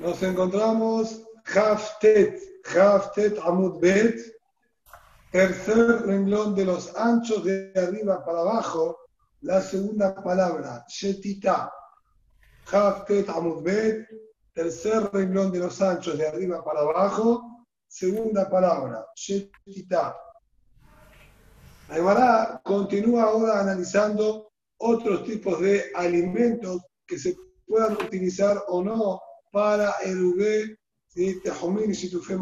Nos encontramos Haftet, Haftet Amud Bet, tercer renglón de los anchos de arriba para abajo, la segunda palabra, Shetita. Haftet Amud Bet, tercer renglón de los anchos de arriba para abajo, segunda palabra, Shetita. La continúa ahora analizando otros tipos de alimentos que se puedan utilizar o no para de Tejomín y Situfe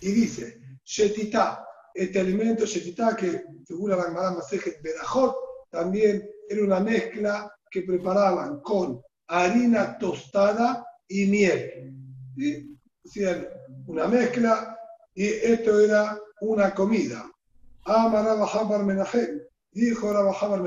Y dice, Shetita, este alimento Shetita que figura la Gemara Masejet Berajot, también era una mezcla que preparaban con harina tostada y miel. ¿Sí? Hacían una mezcla y esto era una comida. Amarab Habar Menahem, dijo Rabba Habar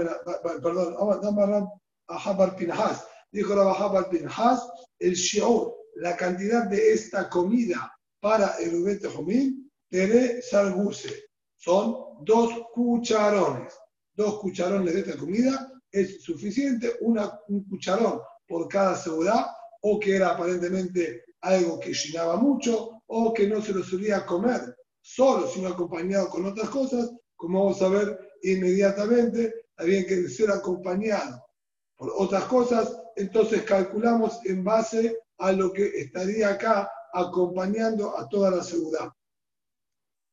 perdón, Amarab Habar Pinhas, dijo Rabba Habar Pinhas, el shiur, la cantidad de esta comida para el Ubete Jomín, Tere Sarguse. Son dos cucharones. Dos cucharones de esta comida es suficiente, una, un cucharón por cada seguridad, o que era aparentemente algo que llenaba mucho, o que no se lo solía comer solo, sino acompañado con otras cosas, como vamos a ver inmediatamente, había que ser acompañado por otras cosas, entonces calculamos en base a lo que estaría acá acompañando a toda la seguridad.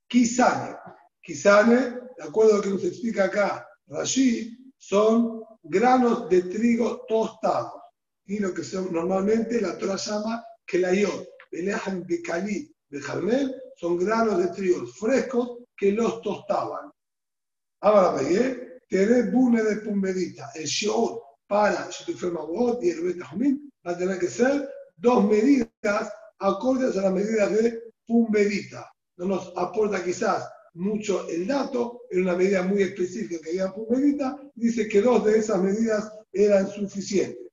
Kisane. Kisane, de acuerdo a lo que nos explica acá Rashi, son granos de trigo tostados. Y lo que son, normalmente la Torah llama kelayot, belejan de cali, de jarmel, son granos de trigo frescos que los tostaban. Ahora veis, tener bune de pumbedita, el shior para y el Betajomín va a tener que ser dos medidas acordes a las medidas de pumbedita. No nos aporta quizás mucho el dato, era una medida muy específica que había pumbedita, dice que dos de esas medidas eran suficientes.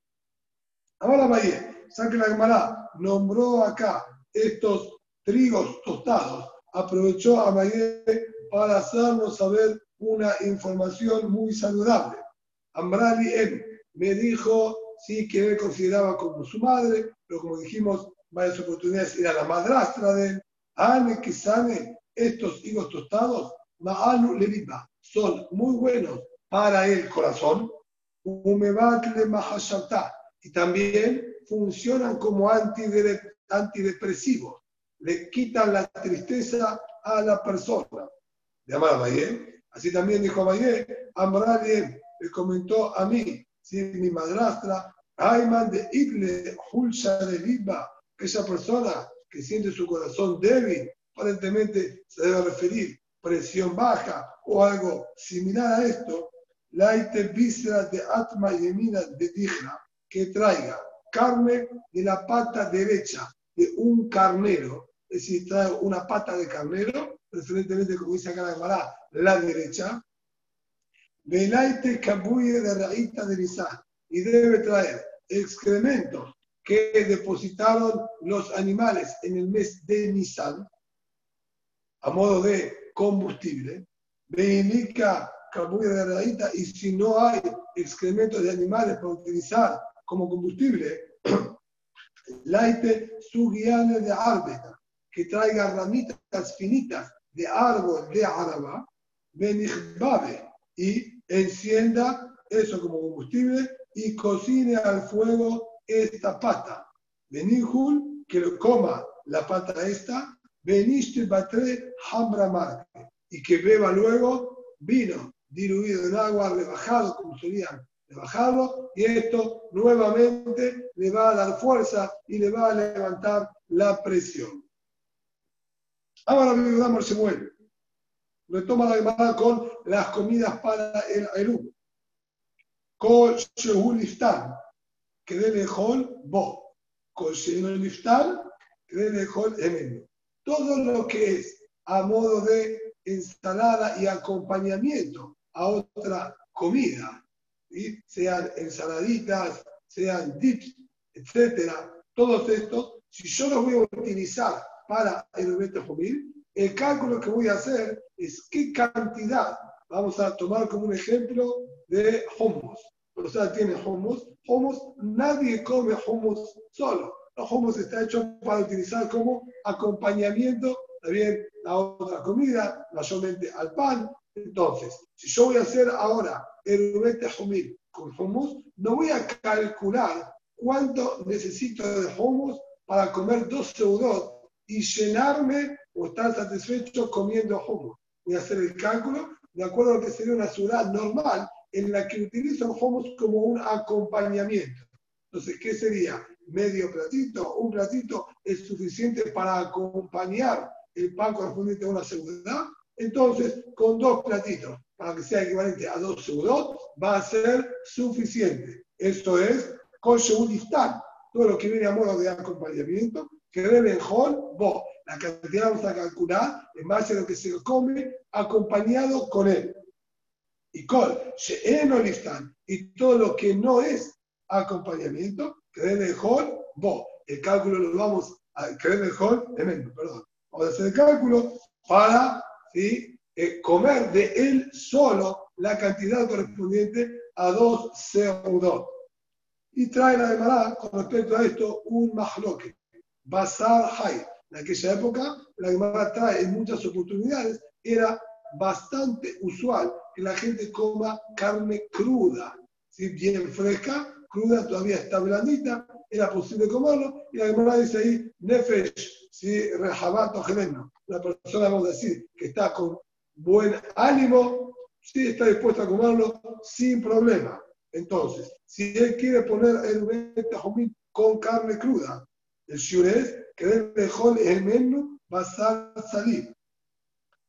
Ahora Valle, saque la nombró acá estos trigos tostados, aprovechó a Valle para hacernos saber una información muy saludable. Ambrali M me dijo sí que él consideraba como su madre, pero como dijimos varias oportunidades, era la madrastra de él. Ane que sane estos higos tostados, Ma'anu Leviba, son muy buenos para el corazón. Y también funcionan como antidepresivos, le quitan la tristeza a la persona. Así también dijo Amayé, Amrali le comentó a mí, si mi madrastra, Ayman de Ible, Hulsha de Liba, esa persona que siente su corazón débil, aparentemente se debe referir presión baja o algo similar a esto, Laite víscera de Atma Yemina de Dijna, que traiga carne de la pata derecha de un carnero, es decir, trae una pata de carnero, preferentemente como dice acá la la derecha, Velaite cabuye de raíta de Nisan. Y debe traer excrementos que depositaron los animales en el mes de Nisan a modo de combustible. Veinica cabuye de raíta. Y si no hay excrementos de animales para utilizar como combustible, laite sugiane de árbeta, que traiga ramitas finitas de árbol de araba, benichbabe, y encienda eso como combustible y cocine al fuego esta pata. Benihul, que lo coma la pata esta, veniste batre marque, y que beba luego vino diluido en agua, rebajado, como solían rebajarlo, y esto nuevamente le va a dar fuerza y le va a levantar la presión. Ahora se mueve retoma la llamada con las comidas para el Eru. Kol Shehul Iftar, que debe Hol Bo. Kol Shehul Iftar, que debe Hol Emenu. Todo lo que es a modo de ensalada y acompañamiento a otra comida, sean ensaladitas, sean dips, etcétera, todos estos, si yo los voy a utilizar para el evento juvenil, el cálculo que voy a hacer es qué cantidad vamos a tomar como un ejemplo de hummus. persona tiene hummus, hummus, nadie come hummus solo. El hummus está hecho para utilizar como acompañamiento también a otra comida, mayormente al pan. Entonces, si yo voy a hacer ahora el rubete humil con hummus, no voy a calcular cuánto necesito de hummus para comer dos seudot y llenarme o estar satisfecho comiendo hummus. Voy a hacer el cálculo de acuerdo a lo que sería una ciudad normal en la que utilizo el hummus como un acompañamiento. Entonces, ¿qué sería? Medio platito, un platito es suficiente para acompañar el pan correspondiente a una seguridad. Entonces, con dos platitos, para que sea equivalente a dos seudot, va a ser suficiente. Esto es con todo lo que viene a modo de acompañamiento, que debe en vos. La cantidad vamos a calcular en base a lo que se come acompañado con él. Y con Shehenolistán y todo lo que no es acompañamiento, que Hol, vos. El cálculo lo vamos a en Hol, perdón. Vamos a hacer el cálculo para ¿sí? Eh, comer de él solo la cantidad correspondiente a dos seudot. Y trae la Gemara con respecto a esto un mahloque, basar hay. En aquella época, la Gemara trae en muchas oportunidades, era bastante usual que la gente coma carne cruda, ¿sí? bien fresca, cruda, todavía está blandita, era posible comerlo, y la Gemara dice ahí, nefesh, ¿sí? rejabato gemeno. La persona, vamos a decir, que está con buen ánimo, sí está dispuesto a comerlo sin problema. Entonces, si él quiere poner el tajomín con carne cruda, el shiur es que debe mejor el menú va a salir.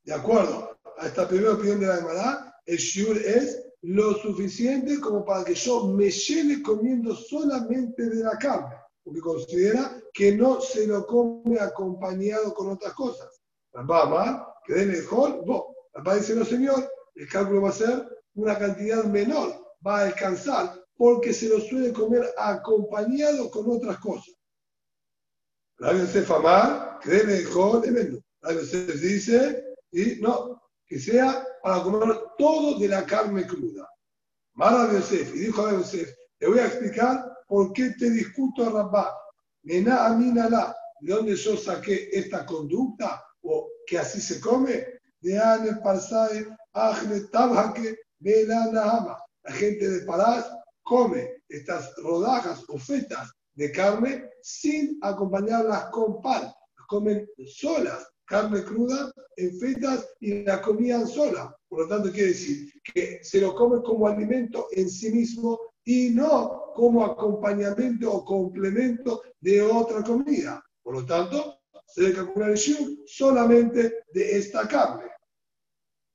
De acuerdo a esta primera opinión de la hermandad, el shiur es lo suficiente como para que yo me llene comiendo solamente de la carne, porque considera que no se lo come acompañado con otras cosas. Rambam, que debe mejor, vos. Rambam dice, no señor, el cálculo va a ser una cantidad menor va a alcanzar porque se lo suele comer acompañado con otras cosas. Radio Yosef Amar, cree mejor de menú. Radio Yosef dice, y no, que sea para comer todo de la carne cruda. Mara Yosef, y dijo a Yosef, te voy a explicar por qué te discuto a Rabá. Mená aminala, de dónde yo saqué esta conducta, o que así se come, de Ane Parsae, Ajne Tabhake, Ama la gente de Parás come estas rodajas o fetas de carne sin acompañarlas con pan. comen solas, carne cruda en fetas y la comían sola. Por lo tanto, quiere decir que se lo come como alimento en sí mismo y no como acompañamiento o complemento de otra comida. Por lo tanto, se debe calcular el shiur solamente de esta carne.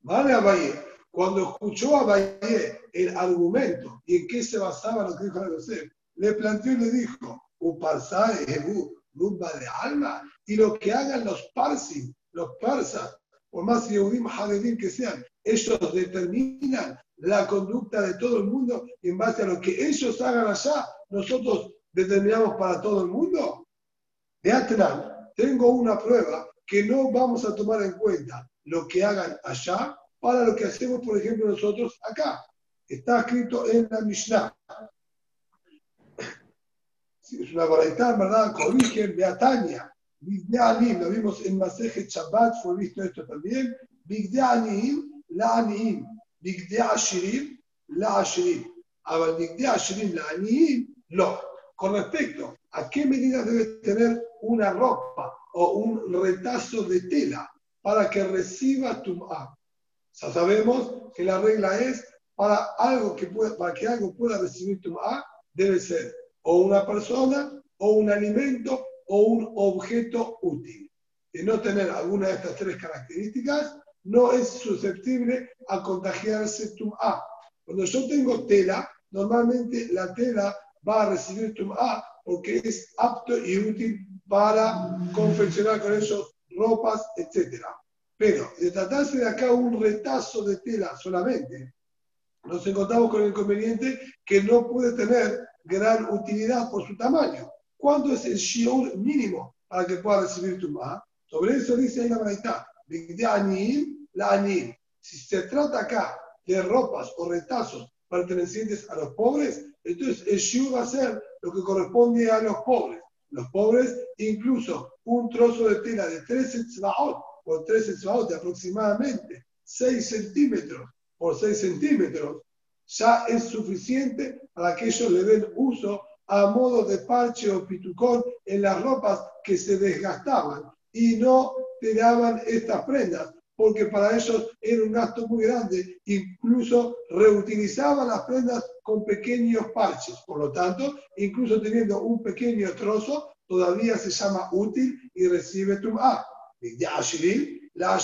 ¿Vale, Abaye? Cuando escuchó a Valle el argumento y en qué se basaba lo que dijo José, le planteó y le dijo, un parsaje, rumba de alma, y lo que hagan los parsis, los persas, por más Yehudim Haredim que sean, ellos determinan la conducta de todo el mundo y en base a lo que ellos hagan allá, nosotros determinamos para todo el mundo. De atrás, tengo una prueba que no vamos a tomar en cuenta lo que hagan allá para lo que hacemos, por ejemplo, nosotros acá. Está escrito en la Mishnah. Es una baraita, ¿verdad? Corrigen, Beatania. Bigdeanim, lo vimos en Maseje Shabbat, fue visto esto también. Bigdeanim, la Anim. Bigdeashirim, la Ashirim. Ahora, Bigdeashirim, la Anim, lo. Con respecto a qué medidas debe tener una ropa o un retazo de tela para que reciba tu ya sabemos que la regla es para, algo que pueda, para que algo pueda recibir A, debe ser o una persona, o un alimento, o un objeto útil. De no tener alguna de estas tres características, no es susceptible a contagiarse A. Cuando yo tengo tela, normalmente la tela va a recibir A porque es apto y útil para confeccionar con ellos ropas, etcétera. Pero de tratarse de acá un retazo de tela solamente, nos encontramos con el inconveniente que no puede tener gran utilidad por su tamaño. ¿Cuánto es el shiur mínimo para que pueda recibir tu ma? Sobre eso dice ahí la verdad. la Si se trata acá de ropas o retazos pertenecientes a los pobres, entonces el shiur va a ser lo que corresponde a los pobres. Los pobres, incluso un trozo de tela de 13 tzvaot por 13 tzvaot de aproximadamente 6 centímetros por 6 centímetros, ya es suficiente para que ellos le den uso a modo de parche o pitucón en las ropas que se desgastaban y no tiraban estas prendas, porque para ellos era un gasto muy grande, incluso reutilizaban las prendas con pequeños parches, por lo tanto, incluso teniendo un pequeño trozo, todavía se llama útil y recibe tum'a. Ya la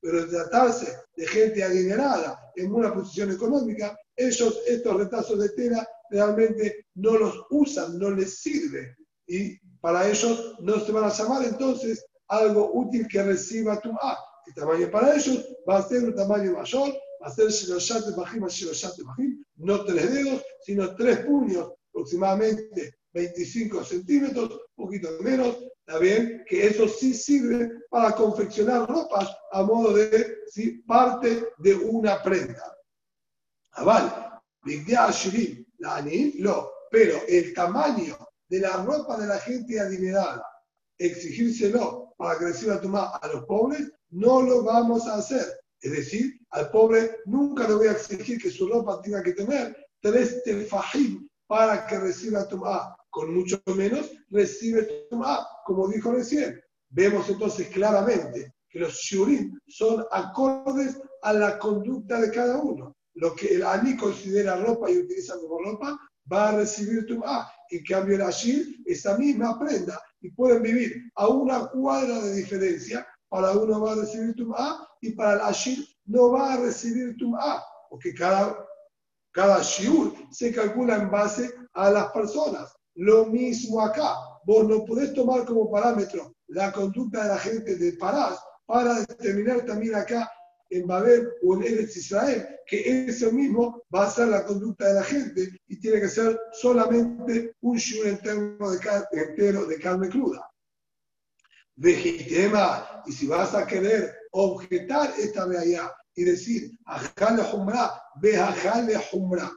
pero tratarse de gente adinerada en una posición económica, ellos estos retazos de tela realmente no los usan, no les sirve. Y para ellos no se van a llamar entonces algo útil que reciba tu A. El tamaño para ellos va a ser un tamaño mayor, va a ser Shiroshat Bajim Bajim, no tres dedos, sino tres puños, aproximadamente 25 centímetros, un poquito menos, está bien, que eso sí sirve para confeccionar ropas a modo de ¿sí? parte de una prenda. Aval, la lo, pero el tamaño de la ropa de la gente adinerada, exigírselo para que reciba tomar a los pobres, no lo vamos a hacer. Es decir, al pobre nunca le voy a exigir que su ropa tenga que tener tres tefajim para que reciba tomar. Con mucho menos recibe tomar, como dijo recién. Vemos entonces claramente que los shurim son acordes a la conducta de cada uno. Lo que el ani considera ropa y utiliza como ropa, va a recibir tum'a. En cambio, el ashir, esa misma prenda, y pueden vivir a una cuadra de diferencia, para uno va a recibir tum'a y para el ashir no va a recibir tum'a, porque cada, cada shiur se calcula en base a las personas. Lo mismo acá, vos no podés tomar como parámetro la conducta de la gente de Parás para determinar también acá en Babel o en Eretz Israel, que eso mismo va a ser la conducta de la gente y tiene que ser solamente un shur entero de, entero de carne cruda. Vegetema, y si vas a querer objetar esta realidad y decir, ajale humra, vejale humra,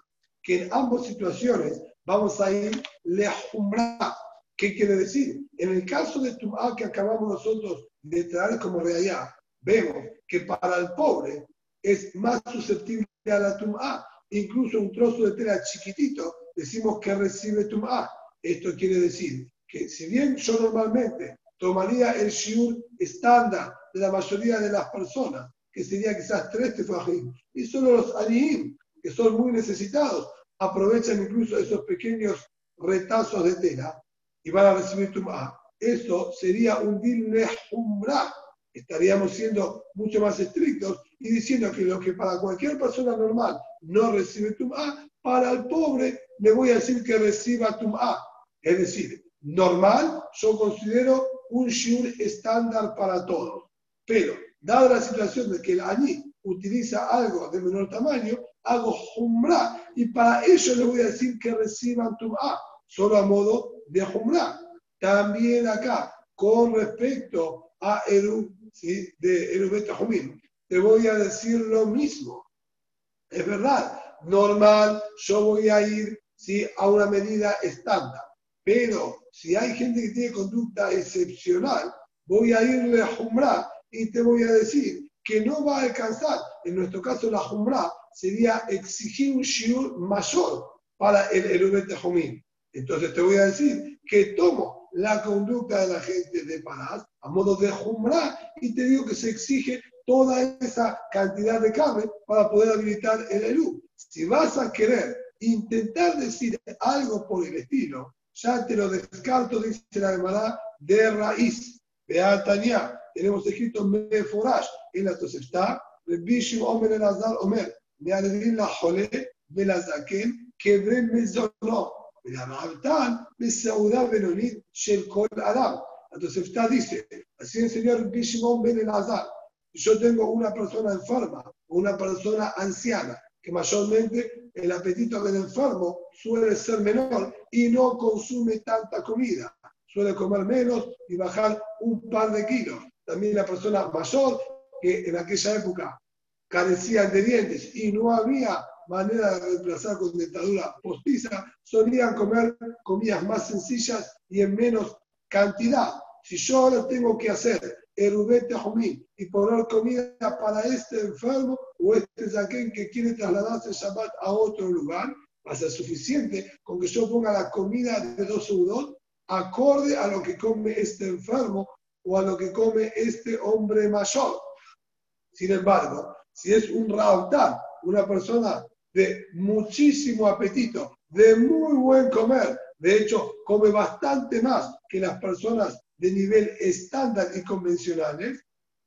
que en ambas situaciones vamos a ir le humra. ¿Qué quiere decir? En el caso de Tum'a que acabamos nosotros de traer como realidad, vemos que para el pobre es más susceptible a la tum'a. Incluso un trozo de tela chiquitito decimos que recibe tum'a. Esto quiere decir que si bien yo normalmente tomaría el shiur estándar de la mayoría de las personas, que sería quizás tres tefajim, y solo los anihim, que son muy necesitados, aprovechan incluso esos pequeños retazos de tela y van a recibir tum'a. Eso sería un din umbra estaríamos siendo mucho más estrictos y diciendo que lo que para cualquier persona normal no recibe Tum'a, para el pobre le voy a decir que reciba Tum'a. Es decir, normal yo considero un shiur estándar para todos. Pero, dada la situación de que el utiliza algo de menor tamaño, hago Jumra y para ello le voy a decir que reciban Tum'a, solo a modo de Jumra. También acá, con respecto a Eru ¿sí? de Erubet Te voy a decir lo mismo. Es verdad, normal, yo voy a ir ¿sí? a una medida estándar. Pero si hay gente que tiene conducta excepcional, voy a irle a Jumra y te voy a decir que no va a alcanzar. En nuestro caso, la Jumra sería exigir un shiur mayor para el Erubet Entonces te voy a decir que tomo la conducta de la gente de Parás a modo de jumra y te digo que se exige toda esa cantidad de carne para poder habilitar el elú. Si vas a querer intentar decir algo por el estilo, ya te lo descarto, dice la hermana de raíz. Vea Tania, tenemos escrito Meforash en la Tosefta, Bishim Omer el Azar Omer, me la Jole, Belazaken, Kebre Mezono, entonces está dice, así el señor Bishimon Ben Elazar, yo tengo una persona enferma, una persona anciana, que mayormente el apetito del enfermo suele ser menor y no consume tanta comida, suele comer menos y bajar un par de kilos. También la persona mayor, que en aquella época carecía de dientes y no había manera de reemplazar con dentadura postiza, solían comer comidas más sencillas y en menos cantidad. Si yo ahora tengo que hacer erubete jumí y poner comida para este enfermo o este zaquén que quiere trasladarse Shabbat a otro lugar, va a ser suficiente con que yo ponga la comida de dos segundos acorde a lo que come este enfermo o a lo que come este hombre mayor. Sin embargo, si es un raután, una persona de muchísimo apetito, de muy buen comer, de hecho, come bastante más que las personas de nivel estándar y convencionales,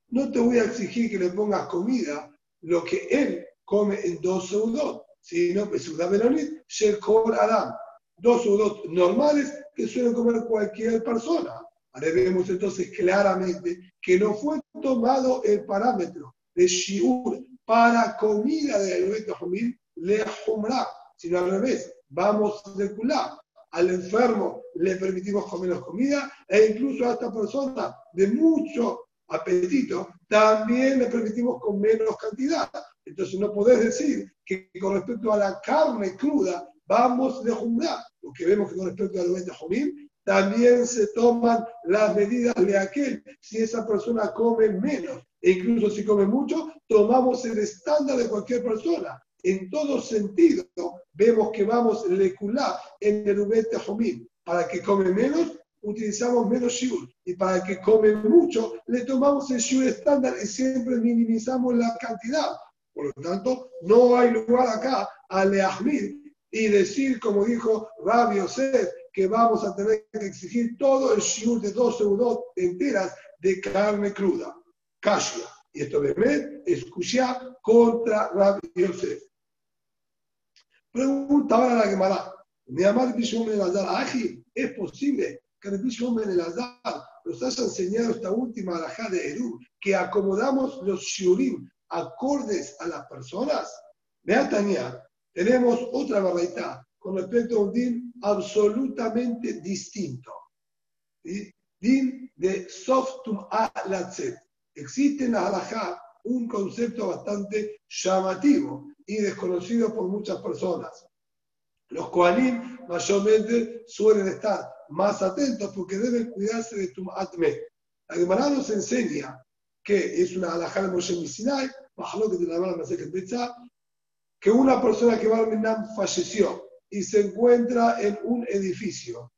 no te voy a exigir que le pongas comida lo que él come en dos segundos, sino que Sudá Melonit, Shekor Adam, dos segundos normales que suele comer cualquier persona. Ahora vemos entonces claramente que no fue tomado el parámetro de Shiur para comida de alimento Jomil, le Jumra, sino al revés, vamos de Kulá. Al enfermo le permitimos comer menos comida e incluso a esta persona de mucho apetito también le permitimos con menos cantidad. Entonces no podés decir que con respecto a la carne cruda vamos de Jumra, porque vemos que con respecto al alimento Jomil también se toman las medidas de aquel si esa persona come menos. E incluso si come mucho, tomamos el estándar de cualquier persona. En todo sentido, vemos que vamos leculá en el ubete jomín. Para que come menos, utilizamos menos shiur. Y para que come mucho, le tomamos el shiur estándar y siempre minimizamos la cantidad. Por lo tanto, no hay lugar acá a leahmir y decir, como dijo Rabbi Yosef, que vamos a tener que exigir todo el shiur de 12 segundos enteras de carne cruda. Kashia. Y esto de es contra Rabbi Yosef. Pregunta ahora la Gemara. Mi amar Bishom el Azar, Aji, ¿es posible que el Bishom el Azar nos haya enseñado esta última alajá de Eru, que acomodamos los shiurim acordes a las personas? Tania, tenemos otra verdad con respecto a un din absolutamente distinto. Din de softum a latzet. Existe en la halajá un concepto bastante llamativo y desconocido por muchas personas. Los koanim mayormente suelen estar más atentos porque deben cuidarse de tu atme. La Gemara nos enseña que es una halajá de Moshe Misinai, que una persona que va a falleció y se encuentra en un edificio.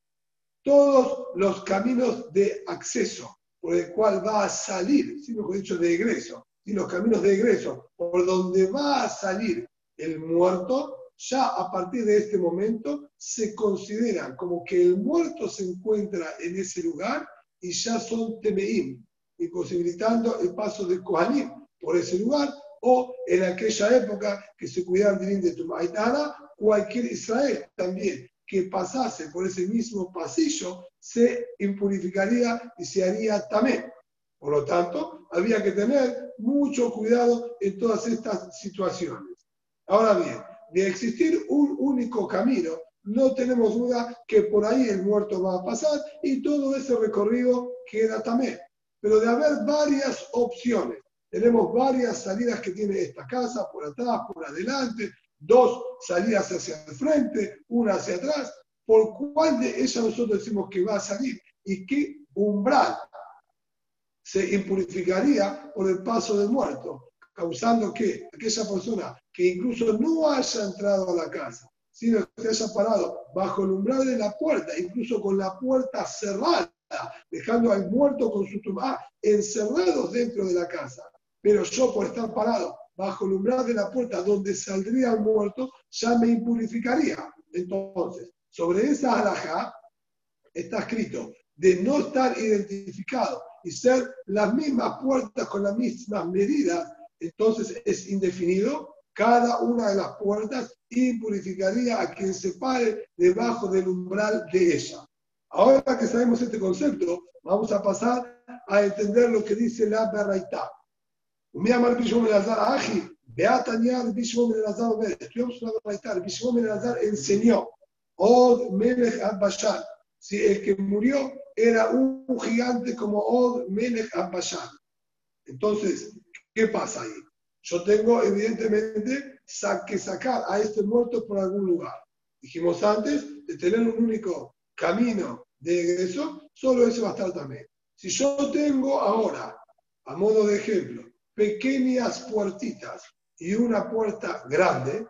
Todos los caminos de acceso por el cual va a salir, si mejor dicho, de egreso, y los caminos de egreso por donde va a salir el muerto, ya a partir de este momento se consideran como que el muerto se encuentra en ese lugar y ya son temeim, imposibilitando el paso de Kohanim por ese lugar, o en aquella época que se cuidaban de Tumaitana, cualquier Israel también que pasase por ese mismo pasillo se impurificaría y se haría tamé. Por lo tanto, había que tener mucho cuidado en todas estas situaciones. Ahora bien, de existir un único camino, no tenemos duda que por ahí el muerto va a pasar y todo ese recorrido queda también. Pero de haber varias opciones, tenemos varias salidas que tiene esta casa, por atrás, por adelante, dos salidas hacia el frente, una hacia atrás. ¿Por cuál de ellas nosotros decimos que va a salir? ¿Y qué umbral se impurificaría por el paso del muerto? Causando que aquella persona que incluso no haya entrado a la casa, sino que haya parado bajo el umbral de la puerta, incluso con la puerta cerrada, dejando al muerto con su tumba encerrados dentro de la casa. Pero yo por estar parado bajo el umbral de la puerta donde saldría el muerto, ya me impurificaría. Entonces, sobre esa alhaja está escrito de no estar identificado y ser las mismas puertas con las mismas medidas, entonces es indefinido. Cada una de las puertas impurificaría a quien se pare debajo del umbral de ella. Ahora que sabemos este concepto, vamos a pasar a entender lo que dice la Berraitá. Estudiamos una Berraitá. El Bishom enseñó, Od Melech Abbashan, si el que murió era un gigante como Od Melech Abbashal. Entonces, ¿qué pasa ahí? Yo tengo, evidentemente, que sacar a este muerto por algún lugar. Dijimos antes de tener un único camino de egreso, solo ese va a estar también. Si yo tengo ahora, a modo de ejemplo, pequeñas puertitas y una puerta grande,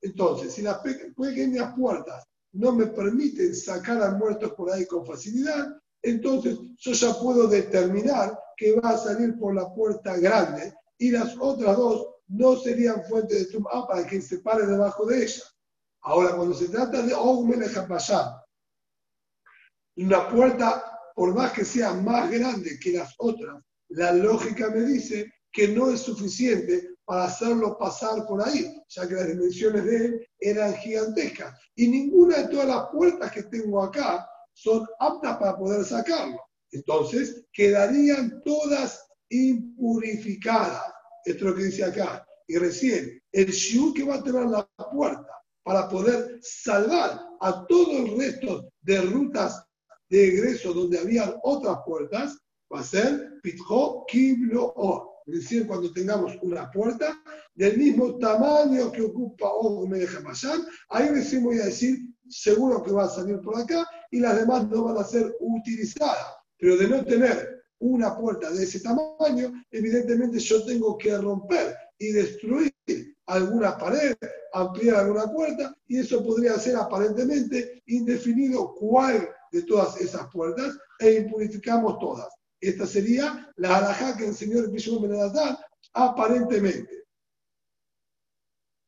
entonces, si las pequeñas puertas no me permiten sacar a muertos por ahí con facilidad, entonces yo ya puedo determinar que va a salir por la puerta grande y las otras dos no serían fuente de tumba para que se pare debajo de ella. Ahora, cuando se trata de una puerta, por más que sea más grande que las otras, la lógica me dice que no es suficiente para hacerlo pasar por ahí, ya que las dimensiones de él eran gigantescas. Y ninguna de todas las puertas que tengo acá son aptas para poder sacarlo. Entonces, quedarían todas impurificadas. Esto es lo que dice acá. Y recién, el shiur que va a tener la puerta para poder salvar a todo el resto de rutas de egreso donde había otras puertas, va a ser Pitjo Kiblo O. Es decir, cuando tengamos una puerta del mismo tamaño que ocupa O deja pasar, ahí recién voy a decir, seguro que va a salir por acá y las demás no van a ser utilizadas. Pero de no tener una puerta de ese tamaño, evidentemente yo tengo que romper y destruir alguna pared, ampliar alguna puerta, y eso podría ser aparentemente indefinido cuál de todas esas puertas, e impurificamos todas. Esta sería la alajá que enseñó el Bishop Benedazar, aparentemente.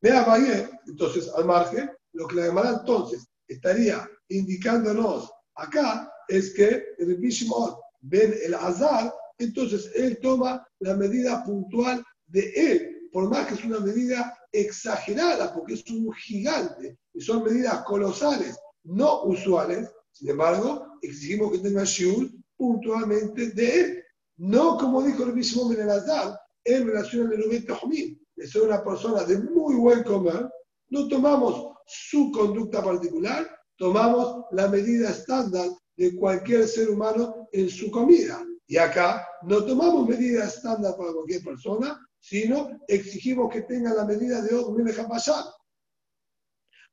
Vea Valle, entonces al margen, lo que la Gemara entonces estaría indicándonos acá es que el Bishop Ben el Azar, entonces él toma la medida puntual de él, por más que es una medida exagerada, porque es un gigante, y son medidas colosales, no usuales, sin embargo, exigimos que tenga shiur puntualmente de él. No como dijo el mismo Menelazar en relación al Nerubet Tahomim. Es una persona de muy buen comer, no tomamos su conducta particular, tomamos la medida estándar de cualquier ser humano en su comida. Y acá no tomamos medida estándar para cualquier persona, sino exigimos que tenga la medida de deja pasar.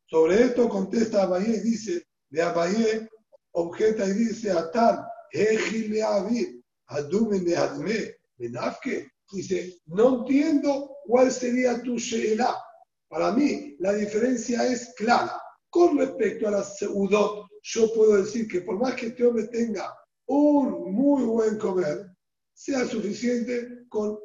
Sobre esto contesta Abayé y dice, de Abayé objeta y dice, Atar, Dice, no entiendo cuál sería tu sheela. Para mí, la diferencia es clara. Con respecto a la seudot, yo puedo decir que por más que este hombre tenga un muy buen comer, sea suficiente con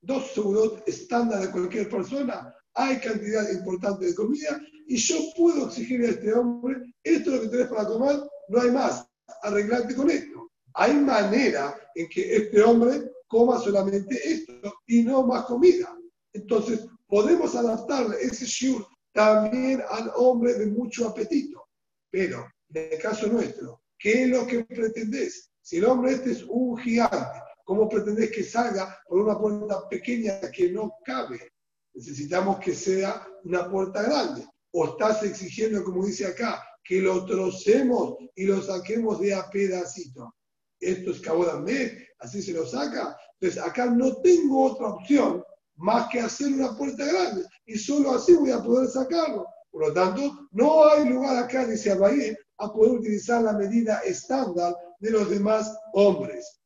dos seudot estándar de cualquier persona. Hay cantidad importante de comida y yo puedo exigirle a este hombre, esto es lo que tenés para comer, no hay más, arreglarte con esto. Hay manera en que este hombre coma solamente esto y no más comida. Entonces, podemos adaptarle ese shiur también al hombre de mucho apetito. Pero, en el caso nuestro, ¿qué es lo que pretendés? Si el hombre este es un gigante, ¿cómo pretendés que salga por una puerta pequeña que no cabe? Necesitamos que sea una puerta grande. O estás exigiendo, como dice acá, que lo trocemos y lo saquemos de a pedacito. Esto es Kabodamé, así se lo saca. Entonces acá no tengo otra opción más que hacer una puerta grande y solo así voy a poder sacarlo. Por lo tanto, no hay lugar acá, dice Abayé, a poder utilizar la medida estándar de los demás hombres.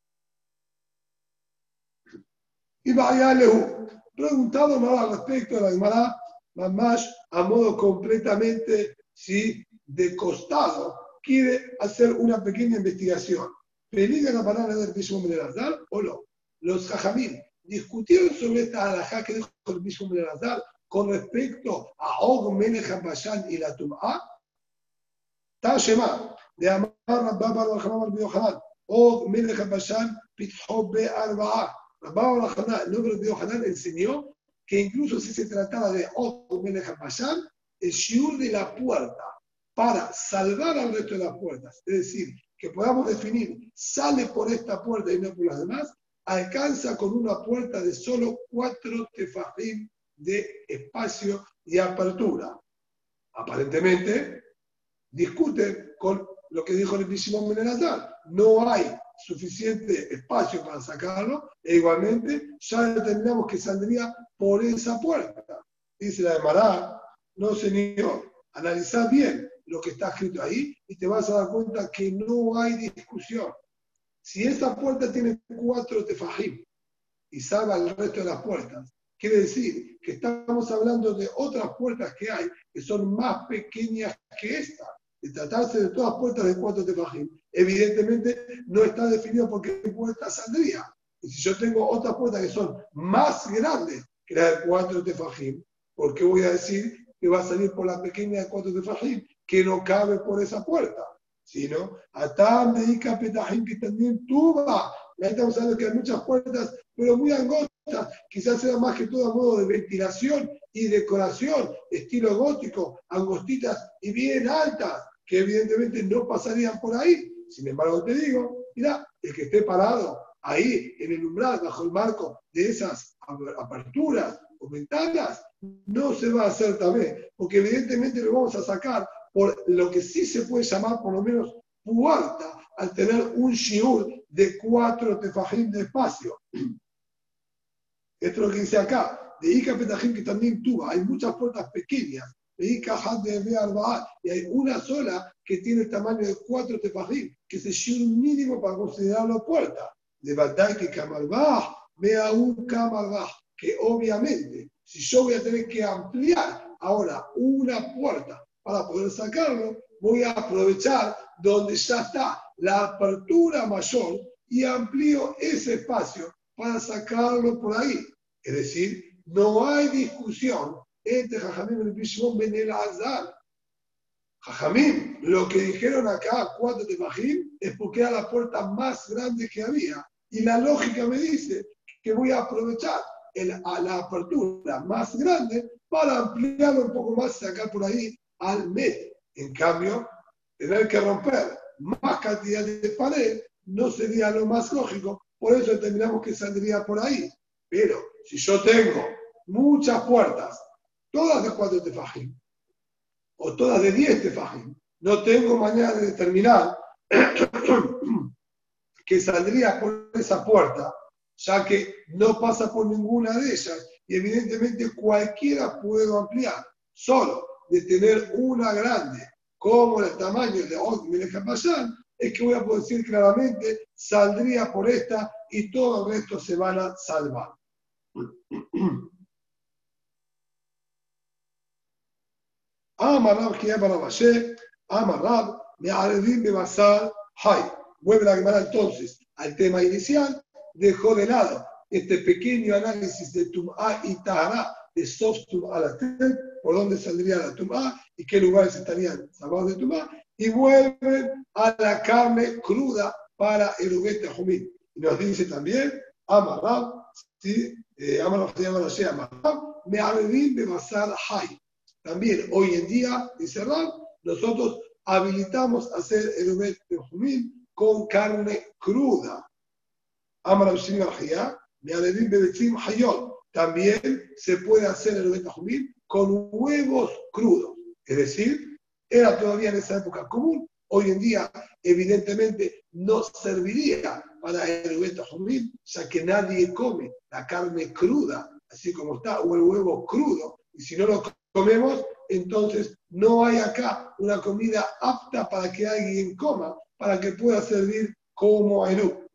Y vaya Lehu, preguntado más al respecto de la Gemara, más a modo completamente ¿sí? De costado, quiere hacer una pequeña investigación. ¿Peligra la palabra del mismo Azar o no? Los jajamín discutieron sobre esta alajá que dijo el mismo Azar con respecto a Og Melech y la Tum'a. Tashema, de Amar Rabba Barbachanan al Yohanan, Og Melech Habashan Pitho Be Arba'a. Rabba Barbachanan, el nombre de Yohanan, enseñó que incluso si se trataba de Og Melech el shiur de la puerta para salvar al resto de las puertas, es decir, que podamos definir, sale por esta puerta y no por las demás, alcanza con una puerta de solo cuatro tefajim de espacio y apertura. Aparentemente, discuten con lo que dijo el mismo Menelatar. No hay suficiente espacio para sacarlo, e igualmente ya determinamos que saldría por esa puerta. Dice la de Mará, no señor, analiza bien lo que está escrito ahí y te vas a dar cuenta que no hay discusión. Si esa puerta tiene cuatro tefajim y salva el resto de las puertas, quiere decir que estamos hablando de otras puertas que hay que son más pequeñas que esta. De tratarse de todas puertas de cuatro tefajim, evidentemente no está definido por qué puerta saldría. Y si yo tengo otras puertas que son más grandes que las de cuatro tefajim, ¿por qué voy a decir que va a salir por la pequeña de cuatro tefajim que no cabe por esa puerta? Sino, Atam de Petajim que también tuba. Ahí estamos hablando que hay muchas puertas, pero muy angostas, quizás sea más que todo a modo de ventilación y decoración, estilo gótico, angostitas y bien altas, que evidentemente no pasarían por ahí. Sin embargo, te digo, mira, el que esté parado ahí en el umbral, bajo el marco de esas aperturas o ventanas, no se va a hacer también, porque evidentemente lo vamos a sacar por lo que sí se puede llamar por lo menos puerta, al tener un shiur de cuatro tefajim de espacio. Esto es lo que dice acá. De Ica Petajim que también tuvo, hay muchas puertas pequeñas. De Ica de y hay una sola que tiene el tamaño de cuatro tefajim, que es el shiur mínimo para considerarlo puerta de Badai que Kamalbah, vea un Kamalbah, que obviamente, si yo voy a tener que ampliar ahora una puerta para poder sacarlo, voy a aprovechar donde ya está la apertura mayor y amplío ese espacio para sacarlo por ahí. Es decir, no hay discusión entre Jajamim y Bishmon Ben el Azar. Jajamim, lo que dijeron acá, cuatro de Mahim, es porque era la puerta más grande que había y la lógica me dice que voy a aprovechar a la apertura más grande para ampliarlo un poco más y sacar por ahí al mes. En cambio, tener que romper más cantidad de pared no sería lo más lógico, por eso determinamos que saldría por ahí. Pero si yo tengo muchas puertas, todas de cuatro tefajim, o todas de diez tefajim, no tengo manera de determinar que saldría por esa puerta, ya que no pasa por ninguna de ellas y evidentemente cualquiera puedo ampliar. Solo de tener una grande como el tamaño de Melechapayán, es que voy a poder decir claramente, saldría por esta y todo el resto se van a salvar. Amarrab, Amarrab, me Basar, Hay vuelve la Gemara entonces al tema inicial, dejó de lado este pequeño análisis de Tum'a y Tahara, de Sof Tum'a la por dónde saldría la Tum'a y qué lugares estarían salvados de Tum'a, y vuelve a la carne cruda para el Ubete Jumín. Y nos dice también, Amarrab, ¿sí? eh, Amarrab se llama así, Amarrab, me de basar hay. También hoy en día, dice Rab, nosotros habilitamos hacer el Ubete Jumín con carne cruda. También se puede hacer el betajumil con huevos crudos. Es decir, era todavía en esa época común. Hoy en día, evidentemente, no serviría para el betajumil, ya que nadie come la carne cruda, así como está, o el huevo crudo. Y si no lo comemos, entonces no hay acá una comida apta para que alguien coma, para que pueda servir como Ainu.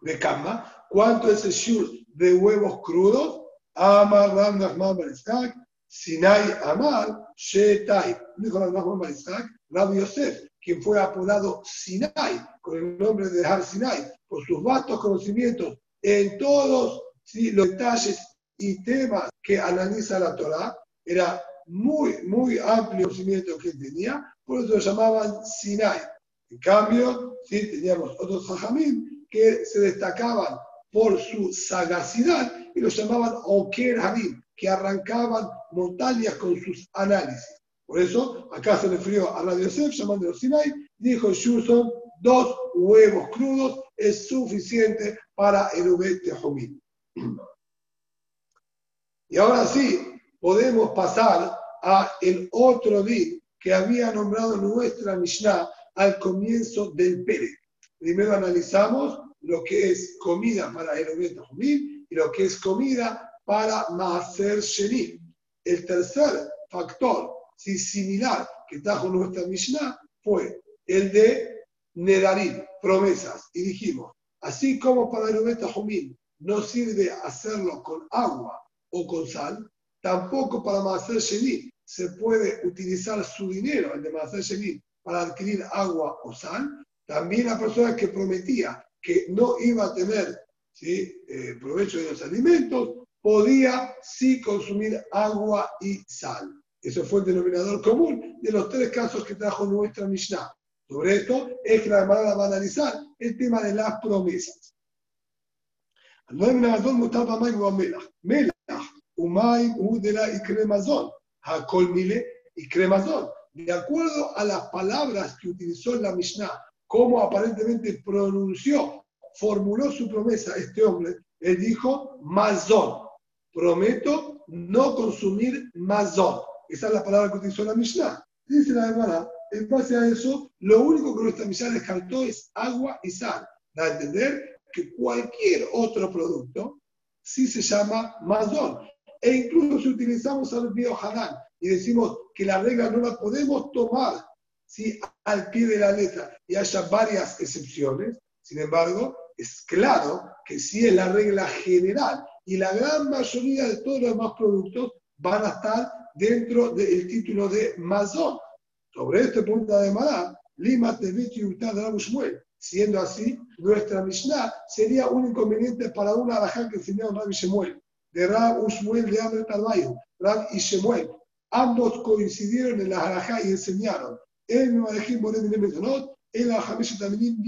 De cama, ¿cuánto es el shur de huevos crudos? Amar Ram Nachman Bariskak, Sinai Amar, Shetai. Dijo Ram Nachman Rabbi Yosef, quien fue apodado Sinai, con el nombre de Har Sinai, por sus vastos conocimientos en todos los detalles y temas que analiza la Torah, era muy, muy amplio conocimiento que tenía, por eso lo llamaban Sinai. En cambio, ¿sí? teníamos otros hajamim que se destacaban por su sagacidad y los llamaban Oker Habib, que arrancaban montañas con sus análisis. Por eso, acá se refirió a Radio Yosef, llamándolo Sinai, dijo Shuson, dos huevos crudos es suficiente para el Ubete Homil. Y ahora sí, podemos pasar a el otro día que había nombrado nuestra Mishnah al comienzo del Pérez. Primero analizamos lo que es comida para el Jumil y lo que es comida para Maaser Sheni. El tercer factor, si similar, que trajo nuestra Mishnah fue el de Nedarim, promesas. Y dijimos, así como para el Jumín no sirve hacerlo con agua o con sal, tampoco para Maser Sheni se puede utilizar su dinero, el de Maser Sheni, para adquirir agua o sal. También la persona que prometía que no iba a tener ¿sí? Eh, provecho de los alimentos, podía sí consumir agua y sal. Eso fue el denominador común de los tres casos que trajo nuestra Mishnah. Sobre esto es que la hermana va a analizar el tema de las promesas. De acuerdo a las palabras que utilizó la Mishnah, cómo aparentemente pronunció, formuló su promesa este hombre, él dijo mazón. Prometo no consumir mazón. Esa es la palabra que utilizó la Mishnah. Dice la hermana, en base a eso, lo único que nuestra Mishnah descartó es agua y sal. Da a entender que cualquier otro producto sí se llama mazón. E incluso si utilizamos al biohadán y decimos que la regla no la podemos tomar si al pie de la letra y haya varias excepciones, sin embargo, es claro que si es la regla general y la gran mayoría de todos los demás productos van a estar dentro del título de Mazón. Sobre este punto de Mará, Lima Teviti de Shmuel. Siendo así, nuestra Mishnah sería un inconveniente para una alajá que enseñaron Rabbi Shemuel, de Rab Ushmuel de Amre Tarbayo, Rab y Shemuel. Ambos coincidieron en la alajá y enseñaron. También.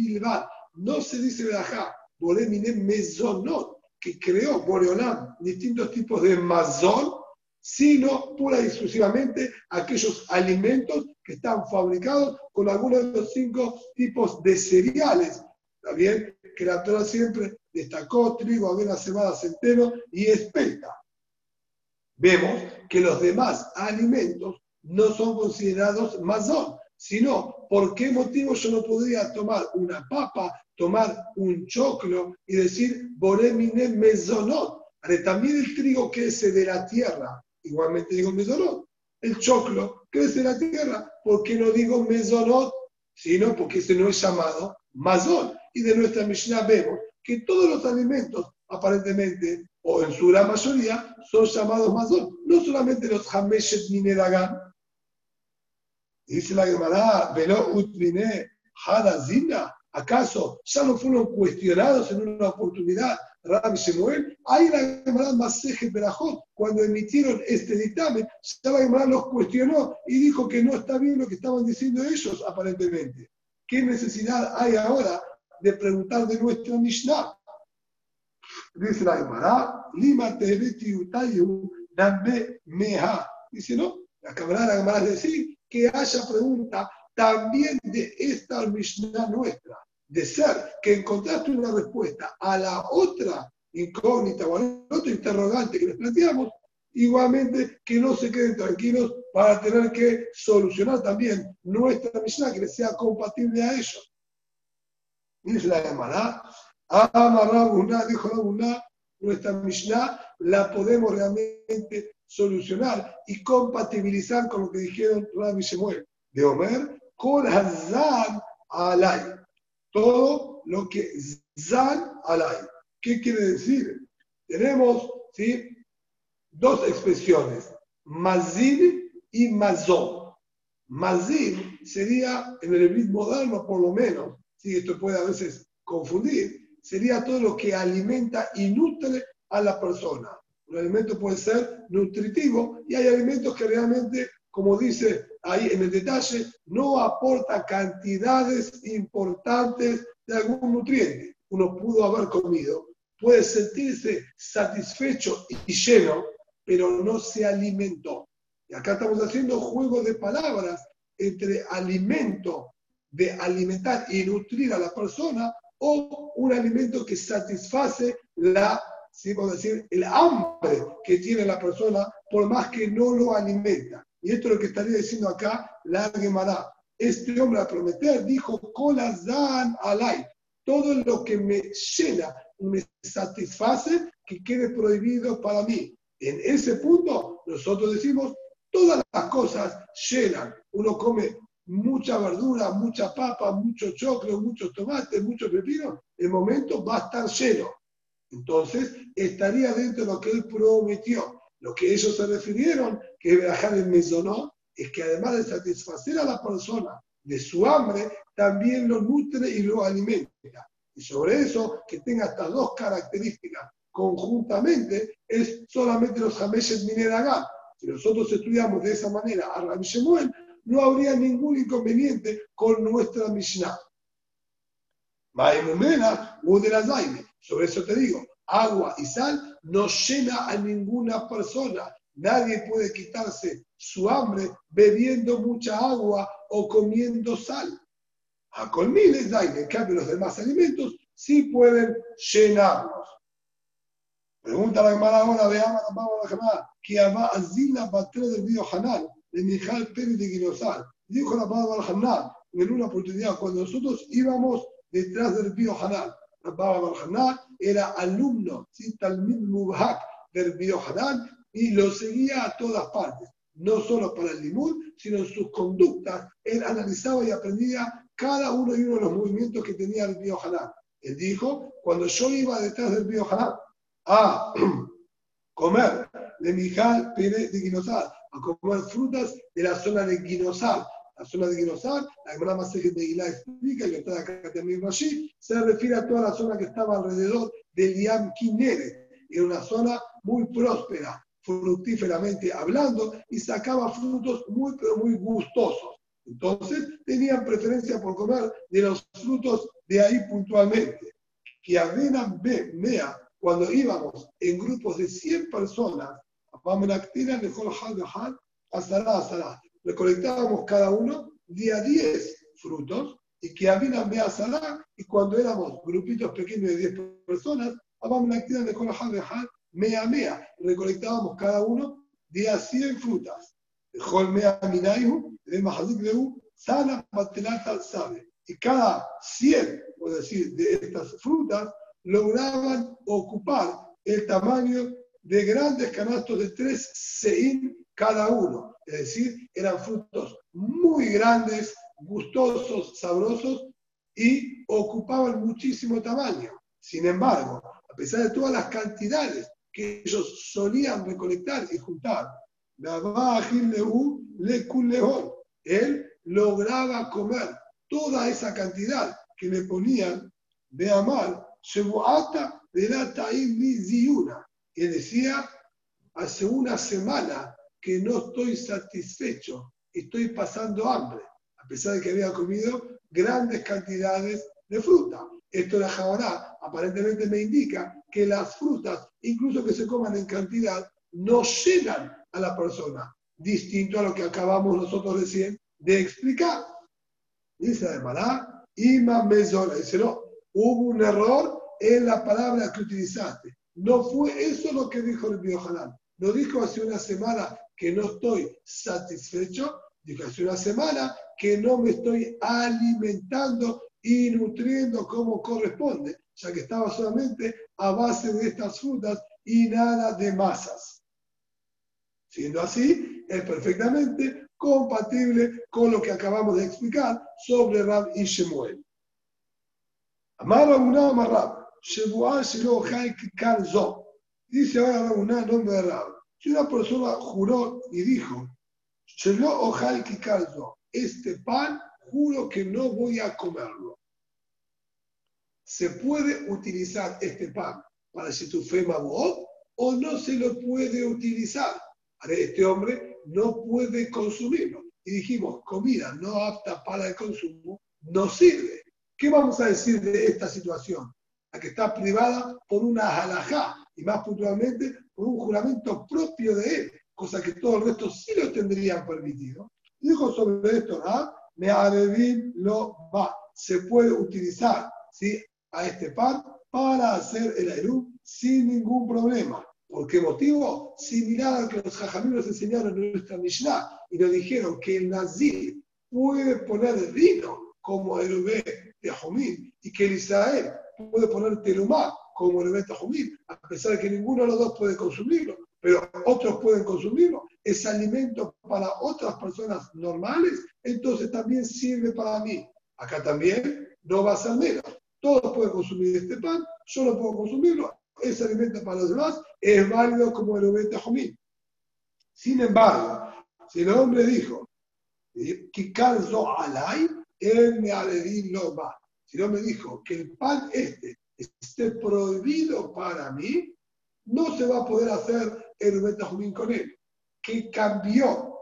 No se dice alajá, Boremine Mezonot, que creó Boreolam distintos tipos de mazón sino pura y exclusivamente aquellos alimentos que están fabricados con alguno de los cinco tipos de cereales. ¿Está bien? Que la Torah siempre destacó trigo, avena, cebada, centeno y espelta. Vemos que los demás alimentos no son considerados mazón, sino por qué motivo yo no podría tomar una papa, tomar un choclo y decir boremine mezonot. También el trigo crece de la tierra Igualmente digo mesonot. El choclo crece en la tierra. ¿Por qué no digo mesonot? Sino porque ese no es llamado mazón. Y de nuestra Mishnah vemos que todos los alimentos, aparentemente, o en su gran mayoría, son llamados mazón. No solamente los hameshet mineragan. Dice la Gemara, velo utvine hadazina. ¿Acaso ya no fueron cuestionados en una oportunidad Rabbi Shemuel, ahí la Gemara Maseje Berajot, cuando emitieron este dictamen, la Gemara los cuestionó y dijo que no está bien lo que estaban diciendo ellos, aparentemente. ¿Qué necesidad hay ahora de preguntar de nuestra Mishnah? Dice la Gemara, Lima Tebeti Utayu Dambe Meha. Dice, no, la Gemara, la Gemara decir que haya pregunta también de esta Mishnah nuestra de ser que encontraste una respuesta a la otra incógnita o al otro interrogante que les planteamos, igualmente que no se queden tranquilos para tener que solucionar también nuestra misión que les sea compatible a ellos. Dice la llamará, una, dijo una, nuestra Mishnah la podemos realmente solucionar y compatibilizar con lo que dijeron Rabbi Shemuel de Omer, con Hazan Alay todo lo que Zan alay. ¿Qué quiere decir? Tenemos ¿sí? dos expresiones, mazin y mazón. Mazin sería en el mismo moderno, por lo menos, ¿sí? esto puede a veces confundir, sería todo lo que alimenta y nutre a la persona. Un alimento puede ser nutritivo y hay alimentos que realmente, como dice ahí en el detalle, no aporta cantidades importantes de algún nutriente. Uno pudo haber comido, puede sentirse satisfecho y lleno, pero no se alimentó. Y acá estamos haciendo juego de palabras entre alimento, de alimentar y nutrir a la persona, o un alimento que satisface la, ¿sí? decir, el hambre que tiene la persona, por más que no lo alimenta. Y esto es lo que estaría diciendo acá la Gemara. Este hombre a prometer dijo, dan alay. Todo lo que me llena me satisface, que quede prohibido para mí. En ese punto, nosotros decimos, todas las cosas llenan. Uno come mucha verdura, mucha papa, mucho choclo, muchos tomates, mucho pepino, el momento va a estar lleno. Entonces, estaría dentro de lo que él prometió. Lo que ellos se refirieron, que dejar el mesonó, es que además de satisfacer a la persona de su hambre, también lo nutre y lo alimenta. Y sobre eso, que tenga estas dos características conjuntamente, es solamente los Hameshet Mineragá. Si nosotros estudiamos de esa manera a Rabbi Shemuel, no habría ningún inconveniente con nuestra Mishnah. Sobre eso te digo, agua y sal no llena a ninguna persona. Nadie puede quitarse su hambre bebiendo mucha agua o comiendo sal. A colmiles, en cambio los demás alimentos sí pueden llenarnos. Pregunta la Gemara ahora, veamos la Gemara, que Azila Batre del Río Hanal, de Mijal Pérez de Guinosal. Dijo la palabra Hanal en una oportunidad, cuando nosotros íbamos detrás del Río Hanal, Rabba Hanal era alumno, ¿sí? Talmid Mubhak del Río Hanal y lo seguía a todas partes, no solo para el limud, sino en sus conductas. Él analizaba y aprendía cada uno y uno de los movimientos que tenía el Río Hanal. Él dijo, cuando yo iba detrás del Río Hanal a comer de Mijal Pérez de Guinosal, a comer frutas de la zona de Guinosal, la zona de Guinosal, la gran más de Guilá explica, y está acá también allí, se refiere a toda la zona que estaba alrededor del Yam Kinere, era una zona muy próspera, fructíferamente hablando, y sacaba frutos muy, pero muy gustosos. Entonces, tenían preferencia por comer de los frutos de ahí puntualmente. Que avena mea, cuando íbamos en grupos de 100 personas, recolectábamos cada uno día 10 frutos y que había mea y cuando éramos grupitos pequeños de 10 personas, mea mea, recolectábamos cada uno día 100 frutas. mea sana sabe. Y cada 100, por decir, de estas frutas lograban ocupar el tamaño de grandes canastos de 3 sein cada uno. Es decir, eran frutos muy grandes, gustosos, sabrosos y ocupaban muchísimo tamaño. Sin embargo, a pesar de todas las cantidades que ellos solían recolectar y juntar, él lograba comer toda esa cantidad que le ponían de amar, de la Ziyuna. Y decía, hace una semana que no estoy satisfecho, estoy pasando hambre, a pesar de que había comido grandes cantidades de fruta. Esto la jabará aparentemente me indica que las frutas, incluso que se coman en cantidad, no llegan a la persona, distinto a lo que acabamos nosotros recién de explicar. Dice además, Ima Mezora, dice no, hubo un error en la palabra que utilizaste. No fue eso lo que dijo el Biohanan. No dijo hace una semana que no estoy satisfecho, dijo hace una semana que no me estoy alimentando y nutriendo como corresponde, ya que estaba solamente a base de estas frutas y nada de masas. Siendo así, es perfectamente compatible con lo que acabamos de explicar sobre Rab y Shemuel. Amar una Amarrab, Shemuel Shelo Jai Karzo. Dice ahora Rab una nombre de Rab. Si una persona juró y dijo, Shelo Ojai Karzo, este pan juro que no voy a comerlo. ¿Se puede utilizar este pan para Shitufé Mabuot o no se lo puede utilizar? Este hombre no puede consumirlo. Y dijimos, comida no apta para el consumo no sirve. ¿Qué vamos a decir de esta situación? La que está privada por una halajá y más puntualmente por un juramento propio de él, cosa que todo el resto sí lo tendrían permitido. Dijo sobre esto, ¿ah? Me lo va. Se puede utilizar ¿sí? a este pan para hacer el Aerú sin ningún problema. ¿Por qué motivo? Similar al que los jajamim nos enseñaron en nuestra Mishnah y nos dijeron que el Nazir puede poner vino como el de Jomín y que el Israel puede poner telumá como el bebé de Jomín, a pesar de que ninguno de los dos puede consumirlo. pero otros pueden consumirlo, es alimento para otras personas normales, entonces también sirve para mí. Acá también no va a ser menos. Todos pueden consumir este pan, yo no puedo consumirlo, es alimento para los demás, es válido como el obete jomín. Sin embargo, si el hombre dijo, que calzo alay, él me no va. Si el hombre dijo que el pan este esté prohibido para mí, no se va a poder hacer el obete jomín con él. Que cambió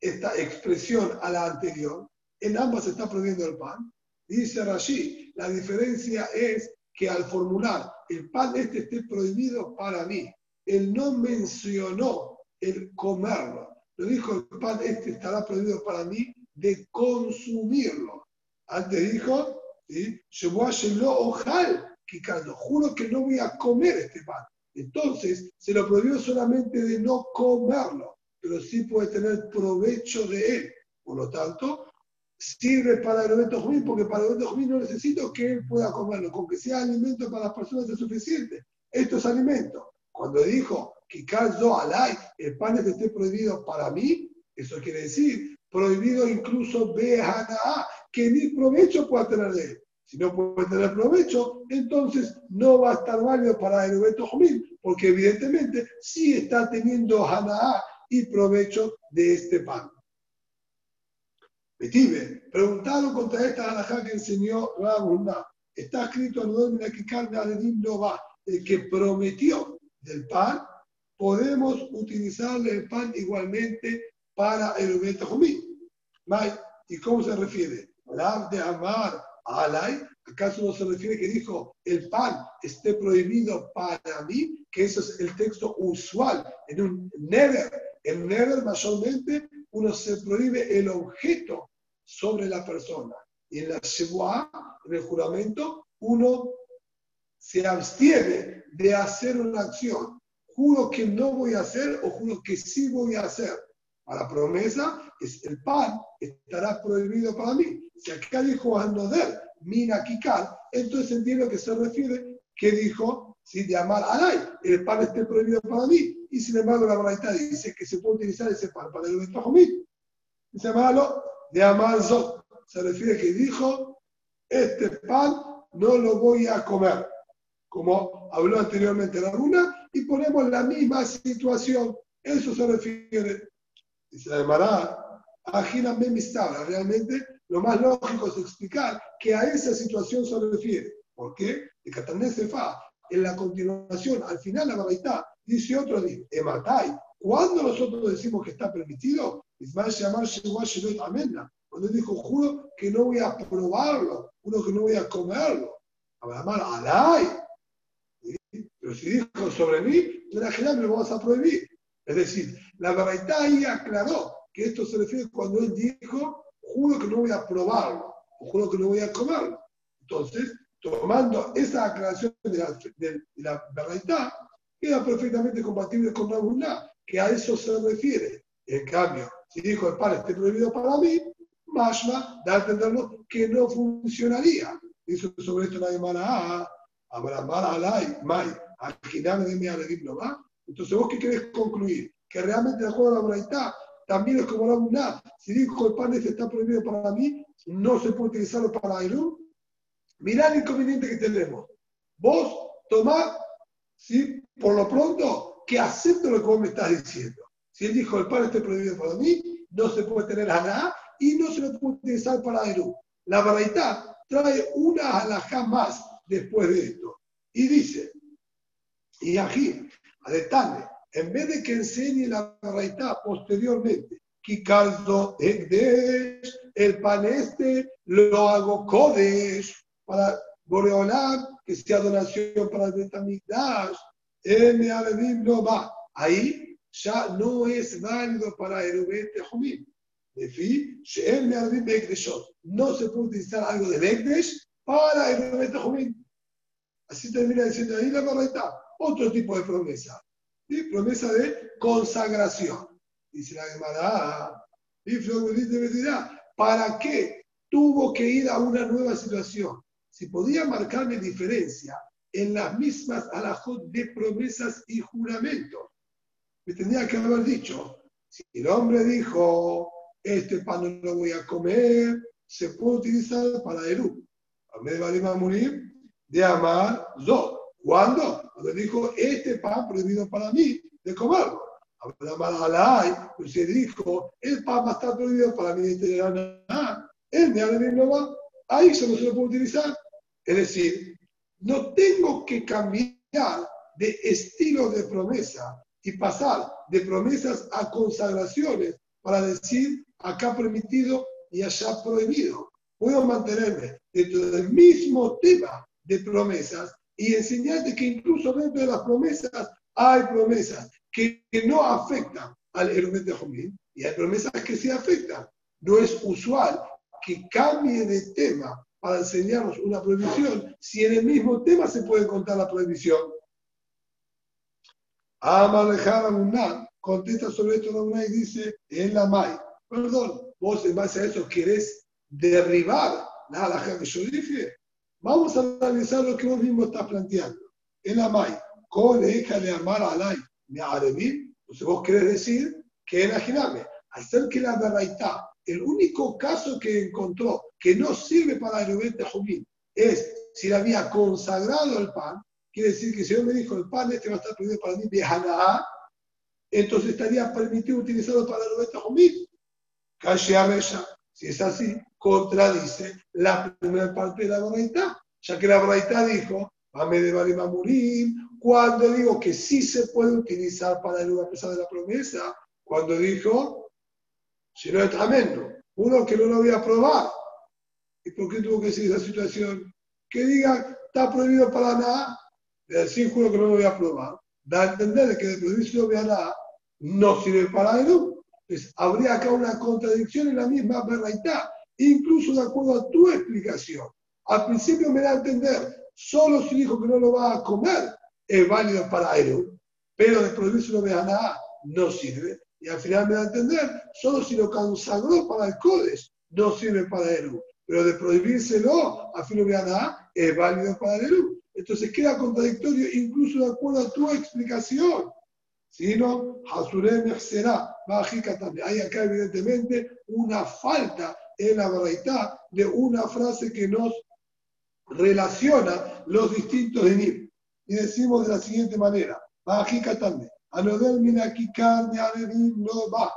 esta expresión a la anterior, en ambas está prohibiendo el pan, Dice Rashi, la diferencia es que al formular el pan este esté prohibido para mí, él no mencionó el comerlo. Lo dijo, el pan este estará prohibido para mí de consumirlo. Antes dijo, ¿sí? ojal, juro que no voy a comer este pan. Entonces, se lo prohibió solamente de no comerlo, pero sí puede tener provecho de él. Por lo tanto, sirve para el evento jumín, porque para el evento jumín no necesito que él pueda comerlo, con que sea alimento para las personas es suficiente. Esto es alimento. Cuando dijo calzo alay, el pan que esté prohibido para mí, eso quiere decir prohibido incluso a que ni provecho pueda tener de él. Si no puede tener provecho, entonces no va a estar válido para el jumín, porque evidentemente sí está teniendo hana'a y provecho de este pan. Betive, preguntaron contra esta alajá que enseñó Rabuna. Está escrito en el que carne no va, el que prometió del pan, podemos utilizarle el pan igualmente para el jomí. ¿Y cómo se refiere? La de amar alay, ¿acaso no se refiere que dijo el pan esté prohibido para mí? Que eso es el texto usual en un never. En never mayormente uno se prohíbe el objeto sobre la persona. Y en la Shebuah, en el juramento, uno se abstiene de hacer una acción. Juro que no voy a hacer o juro que sí voy a hacer. A la promesa es el pan estará prohibido para mí. Si acá dijo Anoder, Mina Kikal, entonces entiendo que se refiere que dijo si de amar Alay, el pan esté prohibido para mí. Y sin embargo, la verdad dice que se puede utilizar ese pan para el evento Jomí. Dice malo, de Amazon. Se refiere que dijo, este pan no lo voy a comer, como habló anteriormente la runa, y ponemos la misma situación. Eso se refiere. Dice la Gemara, Realmente lo más lógico es explicar que a esa situación se refiere. ¿Por qué? De fa en la continuación, al final la verdad dice otro día, Ematai, cuando nosotros decimos que está permitido, cuando dijo, juro que no voy a probarlo, juro que no voy a comerlo. Alay. Pero si dijo sobre mí, la me lo vamos a prohibir. Es decir, la verdad ahí aclaró que esto se refiere cuando él dijo, juro que no voy a probarlo, o juro que no voy a comerlo. Entonces, tomando esa aclaración de la, de, la verdad, queda perfectamente compatible con la que a eso se refiere. En cambio, si dijo el pan esté prohibido para mí, Mashma da a entenderlo que no funcionaría. Dice sobre esto la Gemara, Abraham Alay, May, de mi. Entonces, ¿vos qué querés concluir? Que realmente de acuerdo a la Braita, también es como la una. Si dijo el pan está prohibido para mí, no se puede utilizarlo para Ailú. Mirá el inconveniente que tenemos. Vos tomá, ¿sí? por lo pronto, que acepto lo que vos me estás diciendo. Si él dijo el pan está prohibido para mí, no se puede tener nada y no se lo puede utilizar para Eru. La verdad trae una alajá más después de esto. Y dice, y aquí, Adetane, en vez de que enseñe la verdad posteriormente, Kikaldo Egdesh, el pan este lo hago Kodesh para Boreolam, que sea donación para Betamigdash, M. no va. Ahí ya no es válido para el Jomim. De fin, no se puede utilizar algo de Bekdesh para el Jomim. Así termina diciendo ahí la verdad. Otro tipo de promesa. Promesa de consagración. Dice la Gemara, ¿para qué tuvo que ir a una nueva situación? Si podía marcarme diferencia en las mismas alajot de promesas y juramentos me tendría que haber dicho, si el hombre dijo, este pan no lo voy a comer, se puede utilizar para Eru. A de a morir de amar Zot. ¿Cuándo? Cuando dijo, este pan prohibido para mí de comerlo. Amar Alay, usted dijo, el pan va a estar prohibido para mí de nada. Él me no va. Ahí se no se lo puede utilizar. Es decir, no tengo que cambiar de estilo de promesa y pasar de promesas a consagraciones para decir acá permitido y allá prohibido. Puedo mantenerme dentro del mismo tema de promesas y enseñarte que incluso dentro de las promesas hay promesas que, no afectan al Erumet de Jomín y hay promesas que sí afectan. No es usual que cambie de tema para enseñarnos una prohibición si en el mismo tema se puede contar la prohibición. Amalejada Muná contesta sobre esto una y dice, en la May. Perdón, vos en base a eso querés derribar la halajá que yo dije. Vamos a analizar lo que vos mismo estás planteando. En la May, con deja de amar Alay, me Entonces vos querés decir que Ajiname, hacer que la verdad el único caso que encontró que no sirve para el de Jumín es si le había consagrado el pan, quiere decir que si yo me dijo el pan este va a estar prohibido para mí, viajará, entonces estaría permitido utilizarlo para el de Jumín. Si es así, contradice la primera parte de la Braita, ya que la Braita dijo, Ame de cuando digo que sí se puede utilizar para el lugar de la promesa, cuando dijo, si no es tremendo, uno que no lo voy a probar. ¿Y por qué tuvo que decir esa situación? Que diga, está prohibido para nada, de decir, juro que no lo voy a probar, da a entender que de prohibir no nada, no sirve para el Entonces, habría acá una contradicción en la misma verdad, incluso de acuerdo a tu explicación. Al principio me da a entender, solo si dijo que no lo va a comer es válido para él, pero de prohibirse no vea nada no sirve. Y al final me da a entender, solo si lo consagró para el Codes no sirve para él. Pero de prohibírselo, a nada, es válido para él. Entonces queda contradictorio incluso de acuerdo a tu explicación. Si no, será también. Hay acá evidentemente una falta en la verdad de una frase que nos relaciona los distintos enim. Y decimos de la siguiente manera, Bajika también. Anodel minakikar de no va.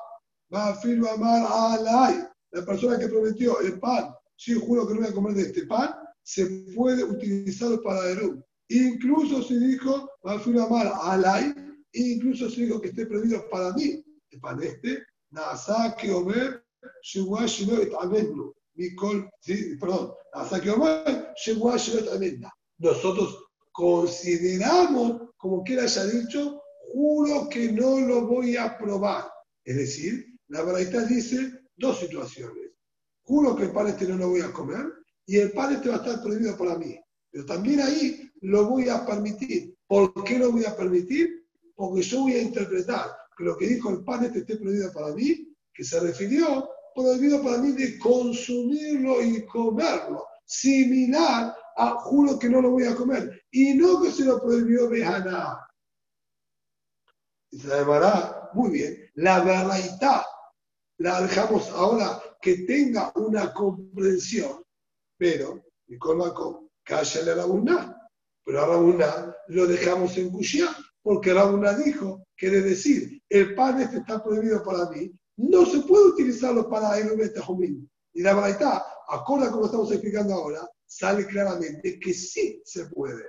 Va a filo amar alay. La persona que prometió el pan, si juro que no voy a comer de este pan, se puede utilizar para el Incluso si dijo, va a filo amar alay, incluso si dijo que esté prohibido para mí, el pan este, nasa que perdón, hasta que nosotros consideramos, como quiera haya dicho, juro que no lo voy a probar. Es decir, la verdad dice dos situaciones. Juro que el pan este no lo voy a comer y el pan este va a estar prohibido para mí. Pero también ahí lo voy a permitir. ¿Por qué lo voy a permitir? Porque yo voy a interpretar que lo que dijo el pan este esté prohibido para mí, que se refirió prohibido para mí de consumirlo y comerlo, similar a juro que no lo voy a comer, y no que se lo prohibió. Y se llamará, muy bien, la verdad la dejamos ahora que tenga una comprensión, pero, y con cállale a Rabuná, pero a Rabuná lo dejamos en Kushia, porque Rabuná dijo, quiere decir, el pan este está prohibido para mí, no se puede utilizarlo para el Jomín. Y la verdad, acorde a como estamos explicando ahora, sale claramente que sí se puede.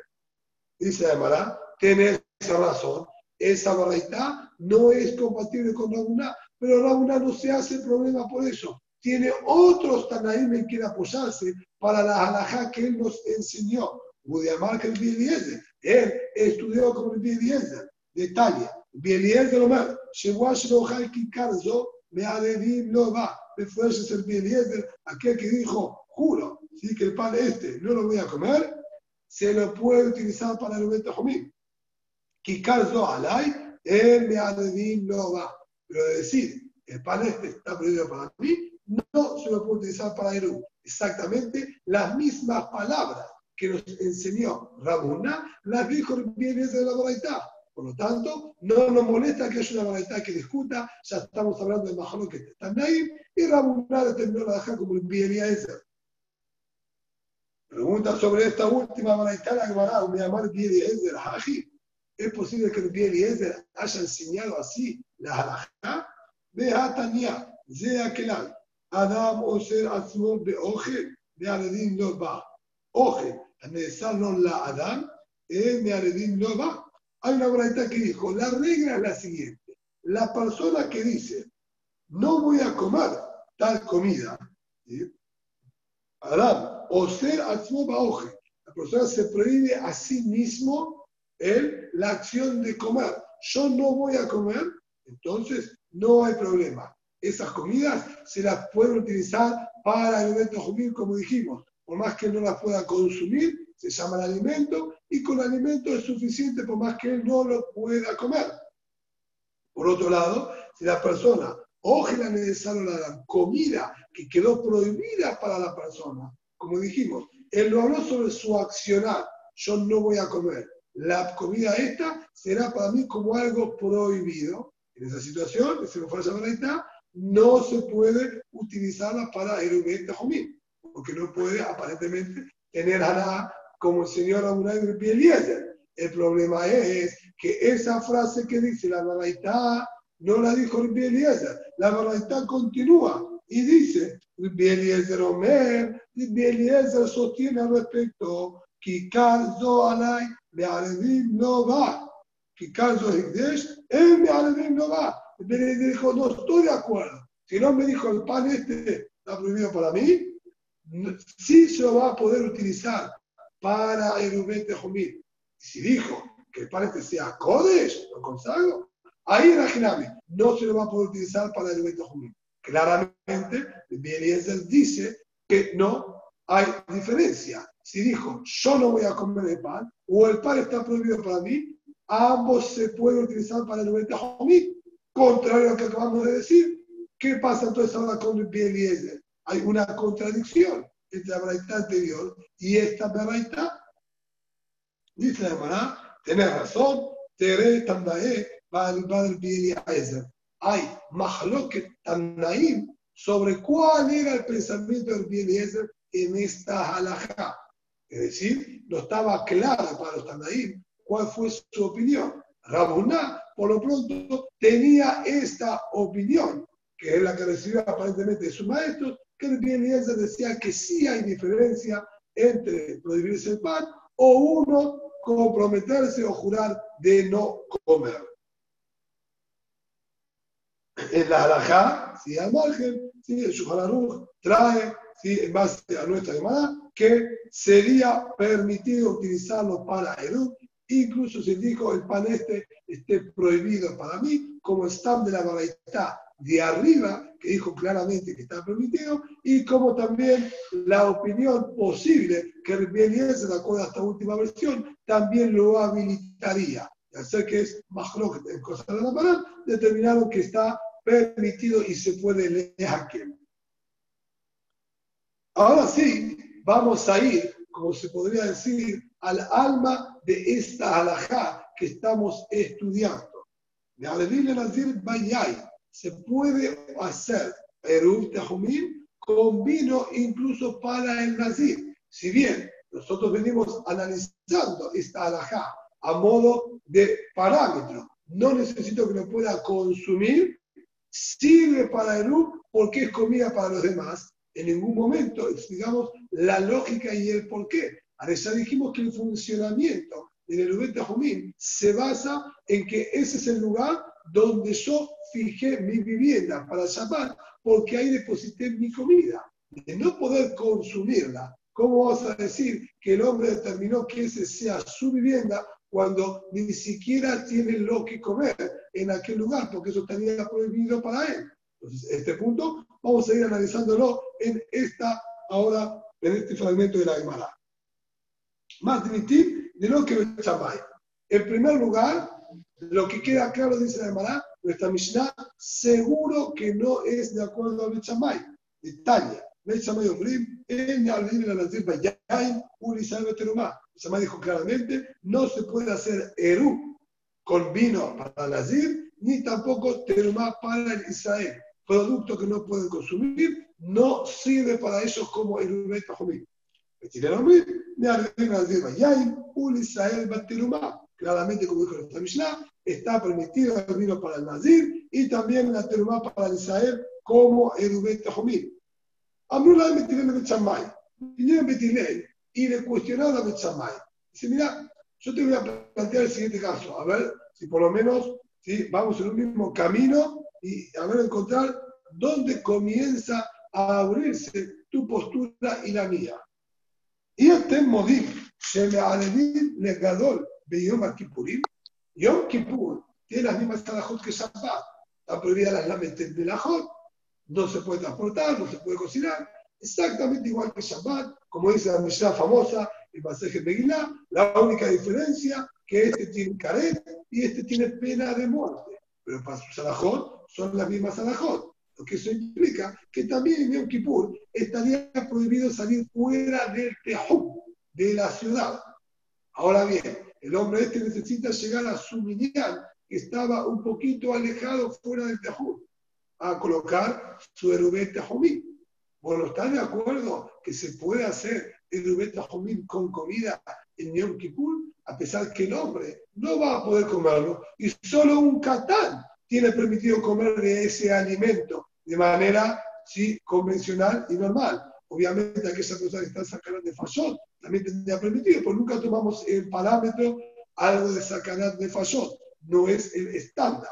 Dice Amara, tiene esa razón. Esa verdad no es compatible con Rabuna, pero Rabuna no se hace problema por eso. Tiene otros Tanaim en quien apoyarse para la halajá que él nos enseñó. Budiamar que el Bieliezer. Él estudió con el Bieliezer de Italia. Bieliezer más. Llegó a Shilohai Kikarzo me adherí no va. Me fue el Eliezer, aquel que dijo, juro, si que el pan este no lo voy a comer, se lo puede utilizar para el Beta Jomín. Kikarzo alay, él me adherí no va. Pero decir, el pan este está prohibido para mí, no se lo puede utilizar para el Exactamente las mismas palabras que nos enseñó Rabuna, las dijo el de la Boraitá. Por lo tanto, no nos molesta que haya una variedad que discuta, ya estamos hablando de Mahalo que está ahí, y Rabuná determinó la deja como enviaría esa. Pregunta sobre esta última variedad, la Gemara, me llamar Eliezer, Haji. ¿Es posible que el Eliezer haya enseñado así la halajá? Ve Hatania, Zea Kelal, Adam Oser Atzmor Beoje, de Aredin no va. Oje, no la Adam, eh, de Aredin no va. Hay una braita que dijo, la regla es la siguiente. La persona que dice, no voy a comer tal comida, Adam, o ser oje, la persona se prohíbe a sí mismo el, la acción de comer. Yo no voy a comer, entonces no hay problema. Esas comidas se las pueden utilizar para el alimento jumil, como dijimos. Por más que no las pueda consumir, se llama alimento y con alimento es suficiente por más que él no lo pueda comer. Por otro lado, si la persona la necesario la comida que quedó prohibida para la persona, como dijimos, él lo habló sobre su accionar, yo no voy a comer. La comida esta será para mí como algo prohibido. En esa situación, si no fuera esa no se puede utilizarla para el de porque no puede aparentemente tener nada como el señor Abunay Eliezer. El problema es que esa frase que dice la Baraitá no la dijo Eliezer. La Baraitá continúa y dice, Eliezer Omer, Eliezer sostiene al respecto, Kikar Zo Alay, Be'aledim no va. Kikar Zo Higdesh, él Be'aledim no va. Eliezer dijo, no estoy de acuerdo. Si no me dijo el pan este está prohibido para mí, sí se lo va a poder utilizar para el Ubet Jomil. Si dijo que el pan sea Kodesh, lo consagro, ahí Ajinami no se lo va a poder utilizar para Ubet Jomil. Claramente, Eliezer dice que no hay diferencia. Si dijo, yo no voy a comer el pan, o el pan está prohibido para mí, ambos se pueden utilizar para Ubet Jomil. Contrario a lo que acabamos de decir, ¿qué pasa entonces ahora con el Eliezer? Hay una contradicción entre la braita anterior y esta braita. Dice la hermana, tenés razón, Tere Tandae, Hay Mahloket Tanaim sobre cuál era el pensamiento del Eliezer en esta halajá. Es decir, no estaba claro para los Tanaim cuál fue su opinión. Rabuná, por lo pronto, tenía esta opinión, que es la que recibió aparentemente de sus maestros, que el Eliezer decía que sí hay diferencia entre prohibirse el pan o uno comprometerse o jurar de no comer. En la halajá, si al margen, si el Shuhararuch trae, si en base a nuestra llamada, que sería permitido utilizarlo para el incluso si dijo el pan este esté prohibido para mí, como está de la baraita de arriba, que dijo claramente que está permitido, y como también la opinión posible que Eliezer, de acuerdo a esta última versión, también lo habilitaría. Al ser que es más en cosas de la palabra, determinaron que está permitido y se puede leer aquí. Ahora sí, vamos a ir, como se podría decir, al alma de esta alajá que estamos estudiando. De Alevile Nazir Bayay, se puede hacer Erub Tehumim con vino incluso para el Nazir. Si bien nosotros venimos analizando esta alajá a modo de parámetro, no necesito que lo pueda consumir, sirve para Erub porque es comida para los demás. En ningún momento explicamos la lógica y el por qué. Ahora dijimos que el funcionamiento del Erub Tehumim se basa en que ese es el lugar donde yo fijé mi vivienda para Shabbat porque ahí deposité mi comida. De no poder consumirla, ¿cómo vas a decir que el hombre determinó que ese sea su vivienda cuando ni siquiera tiene lo que comer en aquel lugar? Porque eso estaría prohibido para él. Entonces, este punto vamos a ir analizándolo en esta, ahora, en este fragmento de la Gemara. Más de lo que Shabbat. En primer lugar, lo que queda claro, dice la Gemara, nuestra Mishnah seguro que no es de acuerdo a Bechamay. Italia. Bechamay Omrim, en Yalvin la Nazir Bayain, Ulisal Beterumá. Bechamay dijo claramente, no se puede hacer Eru con vino para Nazir, ni tampoco terumá para el Israel. Producto que no pueden consumir, no sirve para ellos como el Ubet un Israel Claramente, como dijo nuestra Mishnah, está permitido el vino para el Nazir y también la terumá para el Israel como el Ubet Tajomim. Amrullah Betilel Bechamay. Vinieron Betilel y le cuestionaron a Bechamay. Dice, mira, yo te voy a plantear el siguiente caso. A ver si por lo menos ¿sí? vamos en un mismo camino y a ver encontrar dónde comienza a abrirse tu postura y la mía. Y este modim, se me legadol de Yom Kippurim. Yom Kippur tiene las mismas talajot que Shabbat. Está prohibida las lames de la no se puede transportar, no se puede cocinar. Exactamente igual que Shabbat, como dice la Mishnah famosa, el pasaje Megillah, la única diferencia que este tiene caret y este tiene pena de muerte. Pero para sus alajot son las mismas alajot. Lo que eso implica que también en Yom Kippur estaría prohibido salir fuera del Tejum, de la ciudad. Ahora bien, el hombre este necesita llegar a su minyan, que estaba un poquito alejado fuera del Tejum, a colocar su Erubet Tejumí. Bueno, ¿están de acuerdo que se puede hacer Erubet Tejumí con comida en Yom Kippur? A pesar que el hombre no va a poder comerlo y solo un catán tiene permitido comer de ese alimento de manera ¿sí? convencional y normal. Obviamente aquellas personas que están sacando de fallot también tendría permitido, pero nunca tomamos el parámetro algo de sacar de fallot, no es el estándar.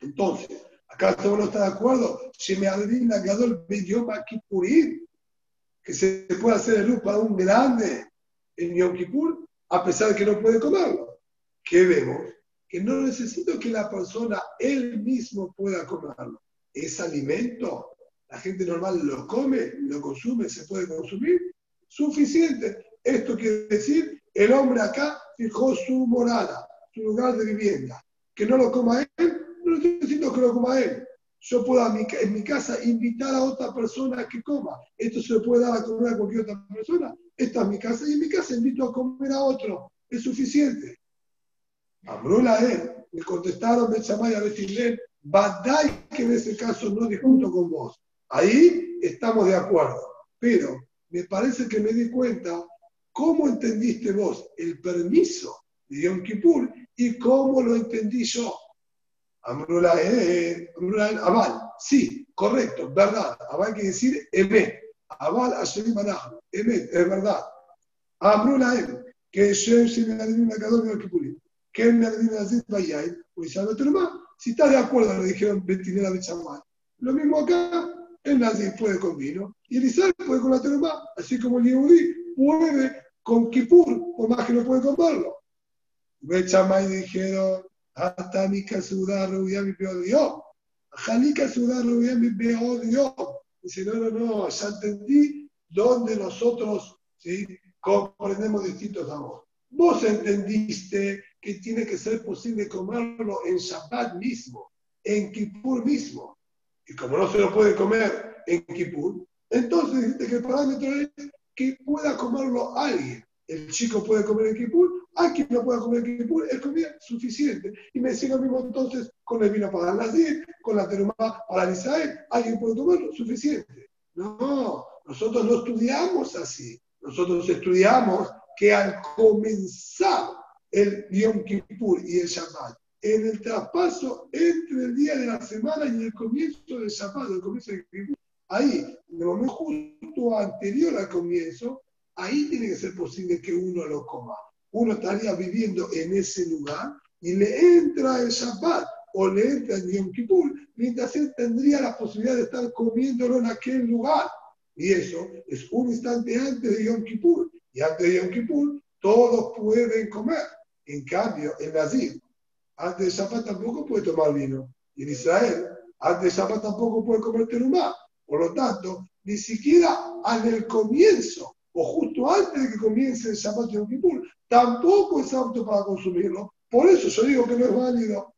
Entonces, acá todo no está de acuerdo, si me adivina Gadol Yom Kippurim, que se puede hacer el luz para un grande en Yom Kippur, a pesar de que no puede comerlo. ¿Qué vemos? que no necesito que la persona él mismo pueda comerlo. Es alimento, la gente normal lo come, lo consume, se puede consumir, suficiente. Esto quiere decir, el hombre acá fijó su morada, su lugar de vivienda. Que no lo coma él, no estoy diciendo que lo coma él. Yo puedo en mi casa invitar a otra persona que coma. Esto se puede dar a comer a cualquier otra persona. Esta es mi casa y en mi casa invito a comer a otro. Es suficiente. Amrula él, le contestaron Bechamay a Betilén, Badai que en ese caso no discuto con vos. Ahí estamos de acuerdo. Pero me parece que me di cuenta cómo entendiste vos el permiso de Yom Kippur y cómo lo entendí yo. Amrula él, Aval, sí, correcto, verdad. Aval quiere decir Emet. Aval Asherim Emet, es verdad. Amrula él, que Shem Shem Adivin Akadol Yom Kippurim que en la pues si está de acuerdo, lo dijeron Betinera Bechamay. Lo mismo acá, el Nazir puede con vino y el Israel puede con la terma, así como el Yehudi puede con Kipur, por más que no puede comerlo. Bechamay dijeron, hasta mi casudar rubia mi peor Dios. Janica sudar rubia mi peor Dios. Dice, no, no, no, ya entendí dónde nosotros ¿sí? comprendemos distintos amores. Vos entendiste que tiene que ser posible comerlo en Shabbat mismo, en Kippur mismo. Y como no se lo puede comer en Kippur, entonces dijiste que el parámetro es que pueda comerlo alguien. El chico puede comer en Kippur, alguien no puede comer en Kippur, es comida suficiente. Y me sigue lo mismo entonces con el vino para Nazir, con la teruma para el Israel, alguien puede comerlo, suficiente. No, nosotros no estudiamos así. Nosotros estudiamos que al comenzar el Yom Kippur y el Shabbat, en el traspaso entre el día de la semana y el comienzo del Shabbat, el comienzo del ahí, en el momento justo anterior al comienzo, ahí tiene que ser posible que uno lo coma. Uno estaría viviendo en ese lugar y le entra el Shabbat o le entra el Yom Kippur, mientras él tendría la posibilidad de estar comiéndolo en aquel lugar. Y eso es un instante antes de Yom Kippur. Y antes de Yom Kippur, todos pueden comer. En cambio, en Nazir, antes de Shabbat tampoco puede tomar vino. Y en Israel, antes de Shabbat tampoco puede comer terumá. Por lo tanto, ni siquiera en el comienzo o justo antes de que comience el Shabbat Yom Kippur, tampoco es apto para consumirlo. Por eso yo digo que no es válido.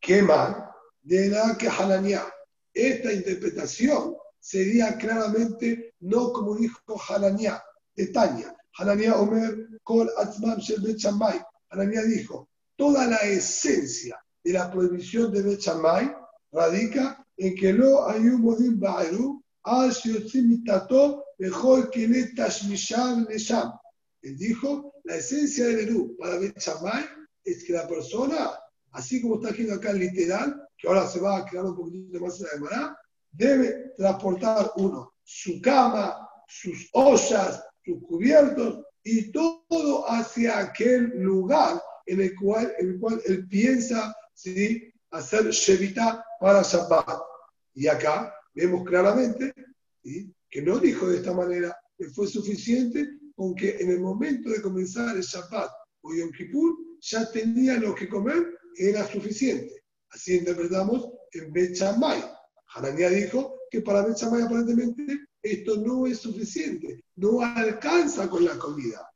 ¿Qué más? De la que Hananiah. Esta interpretación sería claramente no como dijo Hananiah de Tania. Hanania Omer, Kol Atzmam Shel Bet Hanania dijo, toda la esencia de la prohibición de Bet radica en que lo hay un modín Ba'eru, mejor que. Él dijo, la esencia del Eru para Bet es que la persona, así como está escrito acá literal, que ahora se va a quedar un poquito más en la demanda, debe transportar uno su cama, sus ollas, sus cubiertos y todo hacia aquel lugar en el cual, en el cual él piensa ¿sí? hacer Shevita para Shabbat. Y acá vemos claramente que no dijo de esta manera, que fue suficiente con que en el momento de comenzar el Shabbat o Yom Kippur ya tenía lo que comer, era suficiente. Así interpretamos en Bet Shammai. Hanania dijo que para Bet Shammai aparentemente esto no es suficiente, no alcanza con la comida.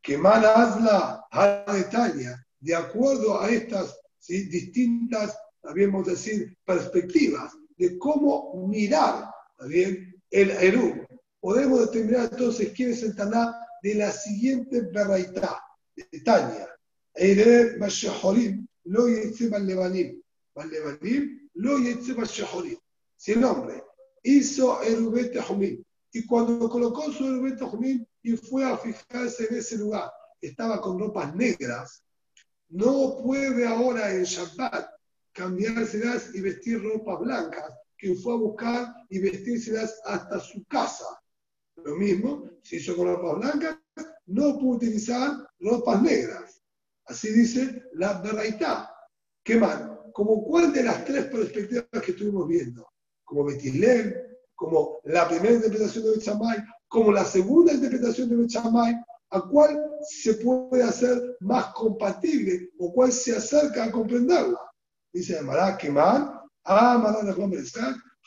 Que mal hazla a detalle, de acuerdo a estas distintas, podemos decir, perspectivas de cómo mirar ¿bien? el Eru. Podemos determinar entonces quién es el Taná de la siguiente verdad de Tania. Eire Bashahorim, lo yetze Lebanim. Lebanim, lo yetze Bashahorim si el hombre hizo Erubet Jumín y cuando colocó su Erubet Jumín y fue a fijarse en ese lugar, estaba con ropas negras, no puede ahora en Shabbat cambiárselas y vestir ropas blancas, que fue a buscar y vestírselas hasta su casa. Lo mismo, si hizo con ropas blancas, no puede utilizar ropas negras. Así dice la verdad. ¿Qué mal? Como cuál de las tres perspectivas que estuvimos viendo como Betilel, como la primera interpretación de Bechamay, como la segunda interpretación de Bechamay, a cuál se puede hacer más compatible o cuál se acerca a comprenderla. Dice Mará Keman, Amara Nachman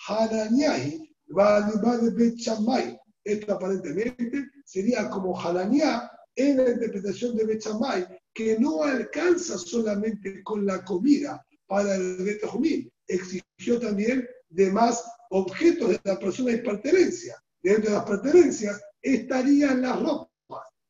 Hananiahi, va de Bechamay. Esto aparentemente sería como Hananiah en la interpretación de Bechamay, que no alcanza solamente con la comida para el Betahumí, exigió también demás objetos de la persona de pertenencia. Dentro de las pertenencias estarían las ropas.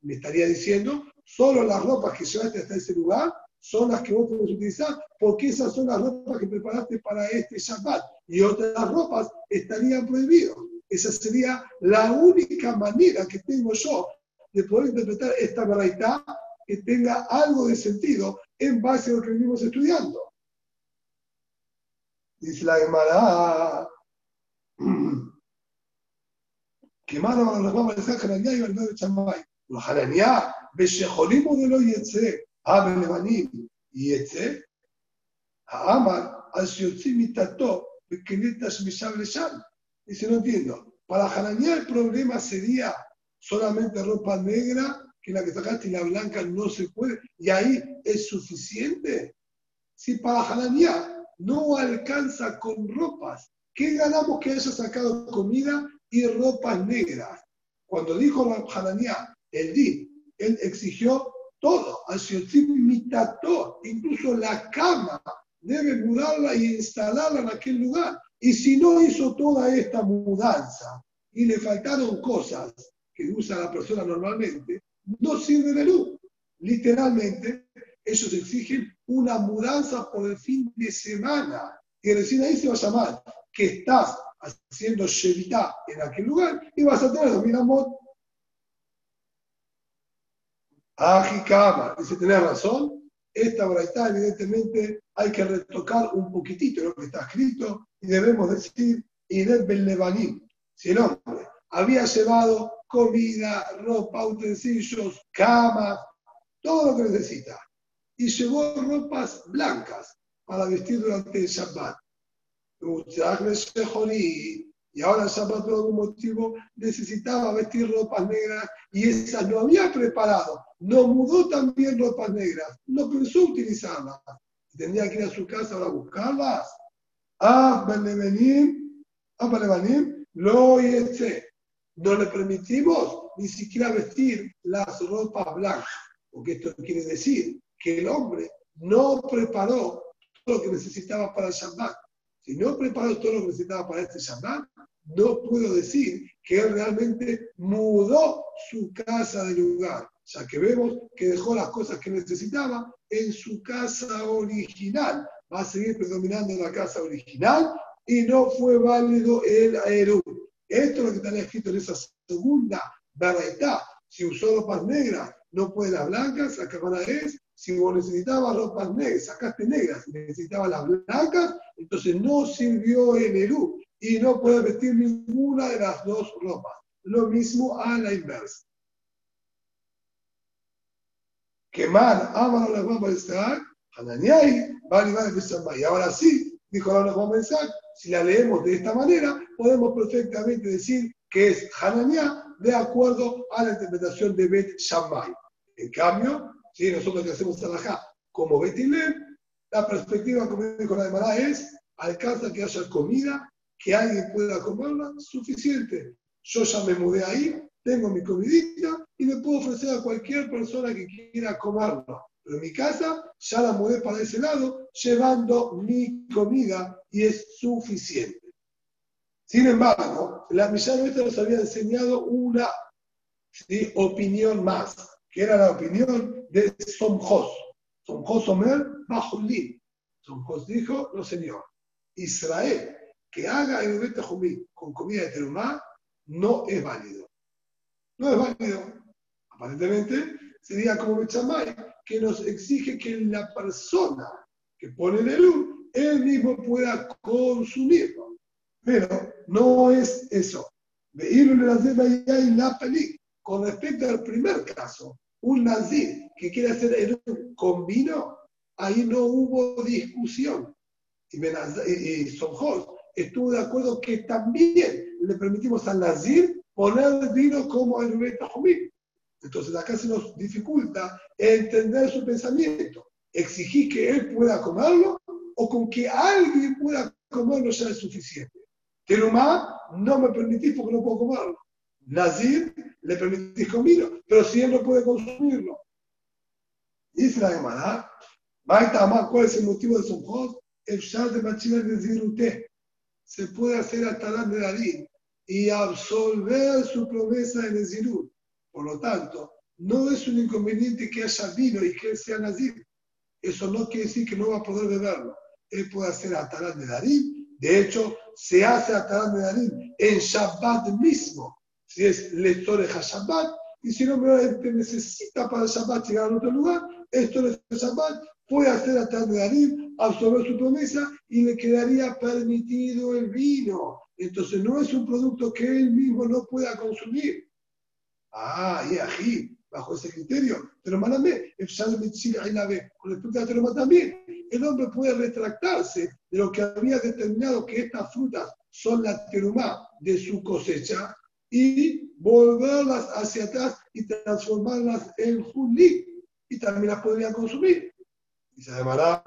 Me estaría diciendo, solo las ropas que llevaste hasta ese lugar son las que vos podés utilizar, porque esas son las ropas que preparaste para este Shabbat. Y otras ropas estarían prohibidas. Esa sería la única manera que tengo yo de poder interpretar esta verdad que tenga algo de sentido en base a lo que venimos estudiando. Dice la Gemara, que mano a los a decir Hananiah y el de Chamay. Los Hananiah, Beshejolim de lo Yetze, Abe Lebanim, Yetze, Amar, al Shiotzi Mitato, Bekenetas Mishab Lesham. Dice, no entiendo. Para Hananiah el problema sería solamente ropa negra, que la que sacaste y la blanca no se puede, y ahí es suficiente. Si para Hananiah no alcanza con ropas. ¿Qué ganamos que haya sacado comida y ropas negras? Cuando dijo Hananiah, el di, él exigió todo, mitato, incluso la cama, debe mudarla y instalarla en aquel lugar. Y si no hizo toda esta mudanza y le faltaron cosas que usa la persona normalmente, no sirve de luz. Literalmente, ellos exigen una mudanza por el fin de semana. Y recién ahí se va a llamar que estás haciendo Shevita en aquel lugar y vas a tener Dominamot. Ajikama, dice, tenés razón. Esta braita, evidentemente, hay que retocar un poquitito lo que está escrito y debemos decir, Idet Ben Si el hombre había llevado comida, ropa, utensilios, cama, todo lo que necesita, y llevó ropas blancas para vestir durante el Shabbat. Y ahora el Shabbat por algún motivo necesitaba vestir ropas negras y esas no había preparado. No mudó también ropas negras, no pensó utilizarlas. Tendría que ir a su casa a buscarlas. Ah, lo No le permitimos ni siquiera vestir las ropas blancas. Porque esto quiere decir que el hombre no preparó todo lo que necesitaba para el Shabbat. Si no preparó todo lo que necesitaba para este Shabbat, no puedo decir que él realmente mudó su casa de lugar, ya que vemos que dejó las cosas que necesitaba en su casa original. Va a seguir predominando la casa original y no fue válido el aerú. Esto es lo que está escrito en esa segunda verdad. Si usó ropas negras, no puede las blancas, la cámara es, si vos necesitabas ropas negras, sacaste negras, necesitabas las blancas, entonces no sirvió el Eru y no puede vestir ninguna de las dos ropas. Lo mismo a la inversa. Quemar, ámalo las vamos a estar, Hananiai, vale, vale, Y ahora sí, dijo la vamos a si la leemos de esta manera, podemos perfectamente decir que es Hananiah de acuerdo a la interpretación de Bet Shammai. En cambio, si nosotros que hacemos Salahá como Betilem, la perspectiva, como dijo la demara, es alcanza que haya comida, que alguien pueda comerla, suficiente. Yo ya me mudé ahí, tengo mi comidita y me puedo ofrecer a cualquier persona que quiera comerla. Pero en mi casa ya la mudé para ese lado, llevando mi comida y es suficiente. Sin embargo, la Mishnah nos había enseñado una opinión más, que era la opinión de Somjos. Somjos Omer Bajulín. Somjos dijo, no señor, Israel que haga el Bet con comida de terumá no es válido. No es válido. Aparentemente sería como Bechamay, que nos exige que la persona que pone el luz, él mismo pueda consumirlo. Pero no es eso. Con respecto al primer caso, un nazir que quiere hacer el con vino, ahí no hubo discusión. Y, y Sonjos estuvo de acuerdo que también le permitimos al nazir poner vino como el Betajomí. Entonces acá se nos dificulta entender su pensamiento. Exigir que él pueda comerlo o con que alguien pueda comerlo ya es suficiente. Terumá no me permitís porque no puedo comerlo. Nazir le permitís comerlo, pero si él no puede consumirlo. Dice la Gemara, ¿cuál es el motivo de su El shar de Machina de Se puede hacer hasta de David y absolver su promesa en el Zirut. Por lo tanto, no es un inconveniente que haya vino y que él sea nazir. Eso no quiere decir que no va a poder beberlo. Él puede hacer Atalán de Darim. De hecho, se hace Atalán de Darim en Shabbat mismo. Si es lector de Shabbat. Y si no necesita para Shabbat llegar a otro lugar, esto es Shabbat, puede hacer Atalán de Darim, absorber su promesa y le quedaría permitido el vino. Entonces no es un producto que él mismo no pueda consumir. Ah, y aquí, bajo ese criterio, pero mándame, con respecto a Teroma también, el hombre puede retractarse de lo que había determinado que estas frutas son la terumá de su cosecha y volverlas hacia atrás y transformarlas en julí y también las podría consumir. Y se llamará,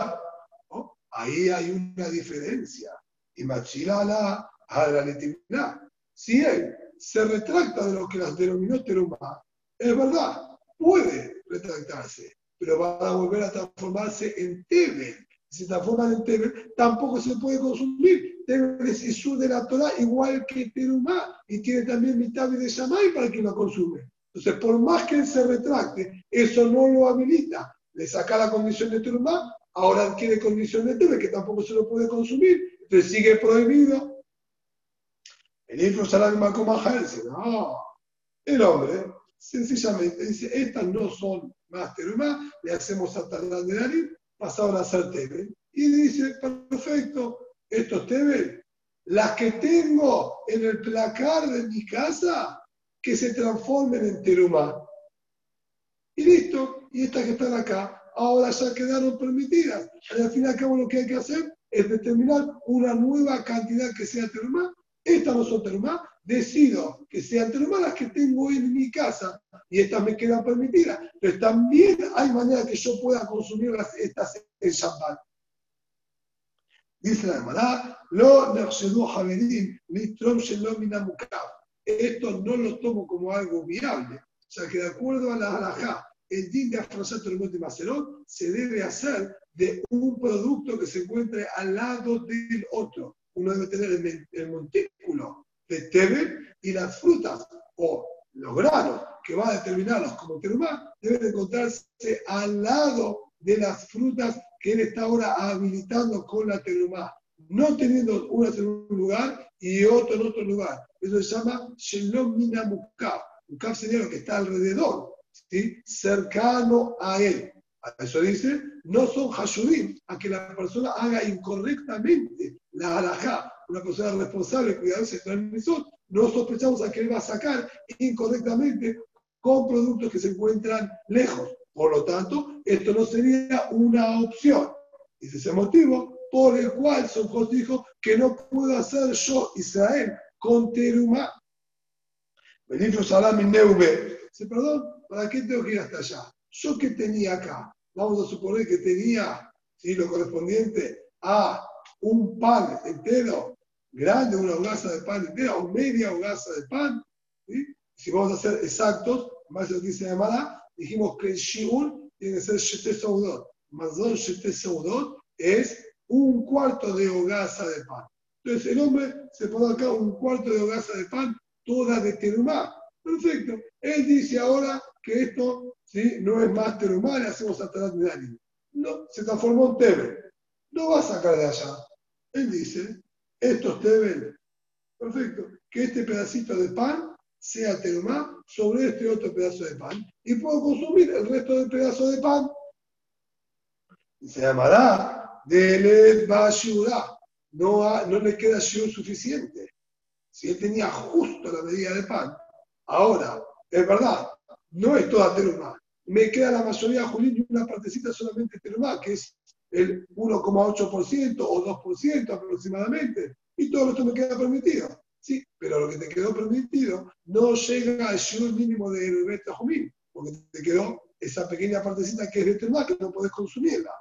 ahí hay una diferencia. Y machilala a la Si él se retracta de lo que las denominó teruma, es verdad, puede retractarse, pero va a volver a transformarse en Tebel. Si se transforma en Tebel, tampoco se puede consumir. Tebel es Isur de la Torah igual que Terumá y tiene también mitad de Shamay para que lo consume. Entonces, por más que él se retracte, eso no lo habilita. Le saca la condición de Terumá, ahora adquiere condición de Tebel que tampoco se lo puede consumir. Entonces sigue prohibido el hijo dice, no, el hombre sencillamente dice, estas no son más terumá, le hacemos a Talán de nariz, pasaron a ser tebe. Y dice, perfecto, estos tebe, las que tengo en el placar de mi casa, que se transformen en terumá. Y listo, y estas que están acá, ahora ya quedaron permitidas. al fin y al lo que hay que hacer es determinar una nueva cantidad que sea terumá estas no son terumá, decido que sean terumá las que tengo en mi casa y estas me quedan permitidas, pero también hay manera que yo pueda consumir estas en Shabbat. Dice la hermana, lo Esto no lo tomo como algo viable. O sea que de acuerdo a la halajá, el din de afrosar de Macerón se debe hacer de un producto que se encuentre al lado del otro uno debe tener el, montículo de Tebe y las frutas o los granos que va a determinarlos como terumá deben encontrarse al lado de las frutas que él está ahora habilitando con la terumá, no teniendo una en un lugar y otro en otro lugar. Eso se llama Shelom Mina Mukaf. Mukaf sería lo que está alrededor, ¿sí? cercano a él. Eso dice, no son hashudim, a que la persona haga incorrectamente la halajá. Una persona responsable, cuidadosa no sospechamos a que él va a sacar incorrectamente con productos que se encuentran lejos. Por lo tanto, esto no sería una opción. Ese es el motivo por el cual Son dijo que no puedo hacer yo, Israel, con Terumá. Bendito Salam Neube. Dice, perdón, ¿para qué tengo que ir hasta allá? Yo que tenía acá, vamos a suponer que tenía ¿sí? lo correspondiente a un pan entero, grande, una hogaza de pan entera, o media hogaza de pan. Si vamos a ser exactos, más lo dice la dijimos que el shiur tiene que ser shete saudot. Mazón shete saudot es un cuarto de hogaza de pan. Entonces el hombre se pone acá un cuarto de hogaza de pan, toda de terumá. Perfecto. Él dice ahora que esto ¿sí? no es más terumá, le hacemos atrás de alguien. No, se transformó en tebe. No va a sacar de allá. Él dice, esto es tebe. Perfecto. Que este pedacito de pan sea terumá sobre este otro pedazo de pan y puedo consumir el resto del pedazo de pan. Y se llamará de No, no le queda shiur suficiente. Si él tenía justo la medida de pan, ahora, es verdad, no es toda terumá. Me queda la mayoría, Julín, y una partecita solamente terumá, que es el 1,8% o 2% aproximadamente. Y todo esto me queda permitido. Pero lo que te quedó permitido no llega al shiur mínimo de Beta Jumín, porque te quedó esa pequeña partecita que es Betemá que no podés consumirla.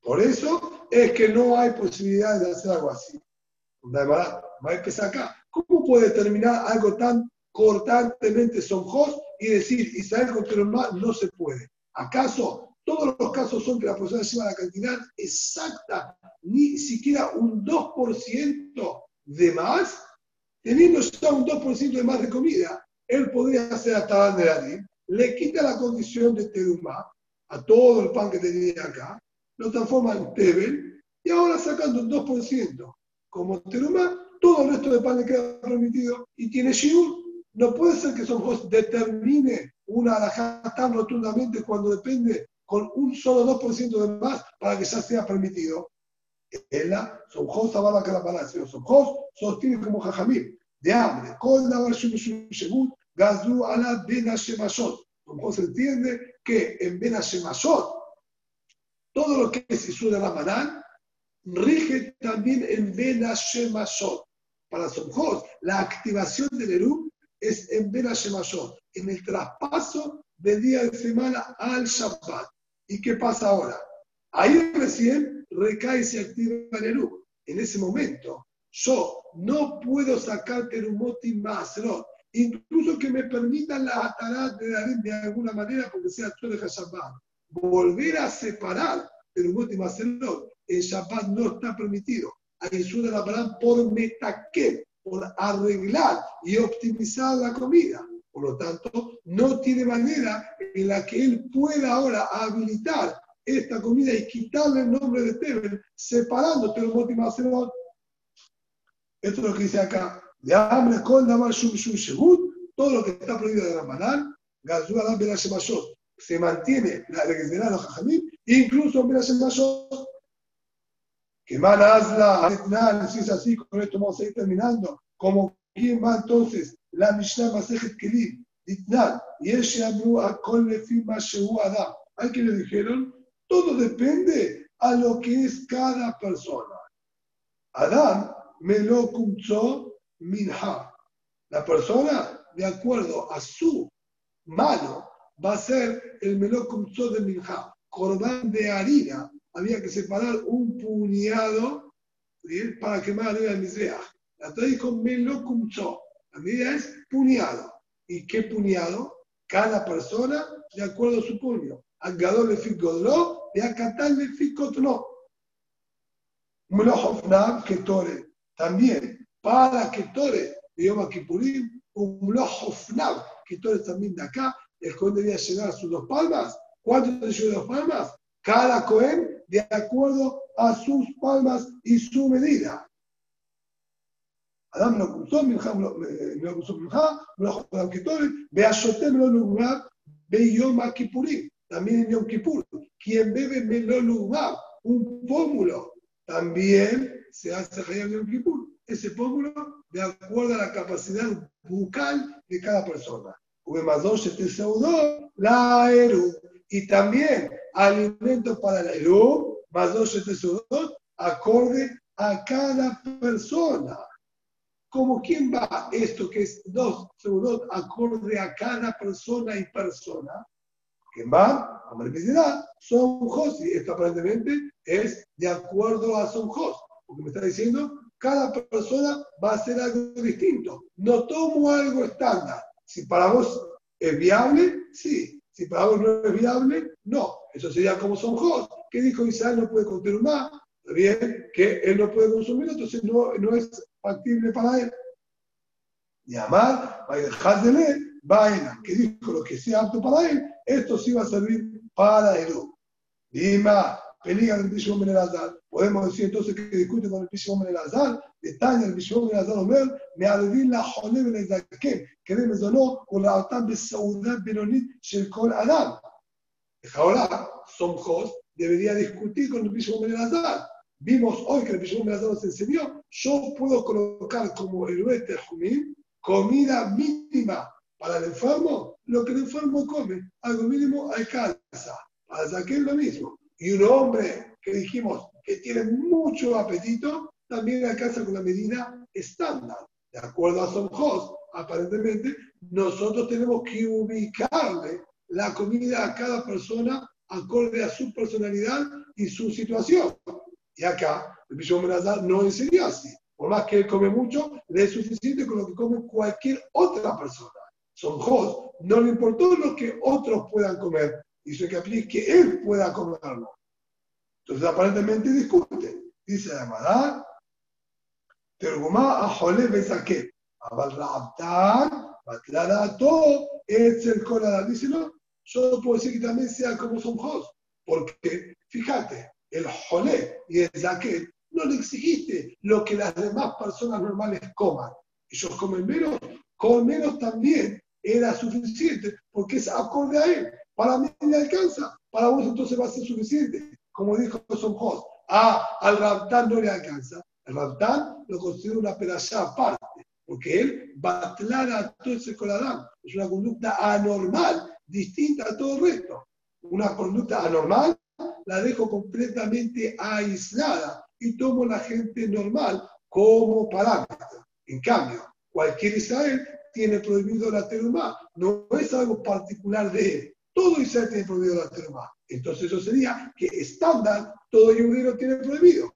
Por eso es que no hay posibilidad de hacer algo así. Va a empezar acá. ¿Cómo puede terminar algo tan cortantemente sonjos y decir Israel contra el no se puede? ¿Acaso todos los casos son que la persona lleva la cantidad exacta, ni siquiera un 2% de más? Teniendo ya un 2% de más de comida, él podría hacer hasta de le quita la condición de terumá a todo el pan que tenía acá, lo transforma en tebel y ahora sacando un 2% como terumá, todo el resto de pan le queda permitido y tiene shiur. No puede ser que Son determine una alajá tan rotundamente cuando depende con un solo 2% de más para que ya sea permitido. Ella, son Jos Ababa Calapalacio, son Jos, sostiene como Jajamil, de hambre. Con la Shemut, Gazú a la Bena Shemashot. Como se entiende que en Bena Shemashot, todo lo que es Isur de Ramadán, rige también en Bena Shemashot. Para Somjot, la activación del Eru es en Bena Shemashot, en el traspaso de día de semana al Shabbat. ¿Y qué pasa ahora? Ahí recién recae y se activa el Eru. En ese momento, yo no puedo sacar terumoti más, incluso que me permitan la atarat de Darín de alguna manera, porque sea todo de Shabbat. Volver a separar terumoti más, en Shabbat no está permitido. Hay de la palabra por metaque, por arreglar y optimizar la comida. Por lo tanto, no tiene manera en la que él pueda ahora habilitar esta comida y quitarle el nombre de Teben, separando Terumot y Macerot. Esto es lo que dice acá. De hambre con Damar Shum Shum todo lo que está prohibido de Ramadán, Gazú Adam Shemashot, se mantiene la de los Jajamim, incluso en Shemashot. Que mal hazla, si es así, con esto vamos a ir terminando. Como quién va entonces la Mishnah Masejet Kelim, Ditnal, y el Shamru a Lefi Mashehu Adam. Hay que le dijeron, todo depende a lo que es cada persona. Adán Melokumcho Minha. La persona, de acuerdo a su mano, va a ser el Melokumcho de Minha. Corbán de harina. Había que separar un puñado para quemar arriba del Misreach. La Torah dijo Melokumcho. La medida es puñado. ¿Y qué puñado? Cada persona de acuerdo a su puño. Agador le godro, de acatar le ficotno. Mlohofnam que tore también para que Tore, Yom Kippurim, un Lojofnab, que todo también de acá, el Cohen debía llenar sus dos palmas. ¿Cuánto lleva dos palmas? Cada Cohen de acuerdo a sus palmas y su medida. Adam lo cruzó, me lo cruzó, me lo ve a Shotem lo lugmab, ve Yom Kippurim, también en Yom Kippur. Quien bebe me lo lugmab, un pómulo, también se hace Hayam Yom Kippur. Ese pómulo de acuerdo a la capacidad bucal de cada persona. la eru. Y también alimento para la eru, más dos acorde a cada persona. Como quién va esto que es dos segundos acorde a cada persona y persona. ¿Quién va? A manifestar son y Esto aparentemente es de acuerdo a son Porque me está diciendo, cada persona va a hacer algo distinto. No tomo algo estándar. Si para vos es viable, sí. Si para vos no es viable, no. Eso sería como son ¿Qué dijo Israel? No puede más bien, que él no puede consumir, entonces no, no es factible para él. Y amar, va a dejar de leer, vaina, que dijo lo que sea apto para él, esto sí va a servir para él. Dima, peliga del Bishom Ben Elazar. Podemos decir entonces que discute con el Bishom Ben Elazar, detalle el Bishom Ben Elazar Omer, me adivin la Jole Ben Ezakem, que me zonó con la Otam de Saudat Benonit Shel Kol Adam. Ahora, Somjos debería discutir con el Bishom Ben. Vimos hoy que el Bishom Ben Elazar nos enseñó, yo puedo colocar como el Jumim comida mínima para el enfermo, lo que el enfermo come, algo mínimo alcanza. Para Zaquel lo mismo. Y un hombre que dijimos que tiene mucho apetito, también alcanza con la medida estándar. De acuerdo a Somjos, aparentemente, nosotros tenemos que ubicarle la comida a cada persona acorde a su personalidad y su situación. Y acá, el Menazar no enseñó así. Por más que él come mucho, le es suficiente con lo que come cualquier otra persona. Somjos no le importó lo que otros puedan comer, hizo que aplique que él pueda comerlo. Entonces aparentemente discute. Dice la Madá, Tergumá a Jole Bezaké, Abal Rabtan, todo es el Koladar. Dice, no, yo puedo decir que también sea como son Jos, porque fíjate, el Jole y el Zaké no le exigiste lo que las demás personas normales coman. Ellos comen menos, con menos también era suficiente, porque es acorde a él. Para mí le alcanza, para vos entonces va a ser suficiente. Como dijo Son Jos, ah, al Raptán no le alcanza. El Raptán lo considera una pedazada aparte, porque él va a todo ese coladán. Es una conducta anormal, distinta a todo el resto. Una conducta anormal la dejo completamente aislada y tomo la gente normal como parámetro. En cambio, cualquier Israel tiene prohibido la teruma, no es algo particular de él. Todo Israel tiene prohibido la teruma. Entonces eso sería que estándar todo judío tiene prohibido.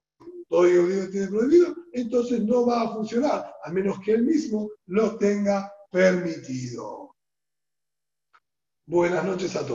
Todo judío tiene prohibido, entonces no va a funcionar, a menos que él mismo lo tenga permitido. Buenas noches a todos.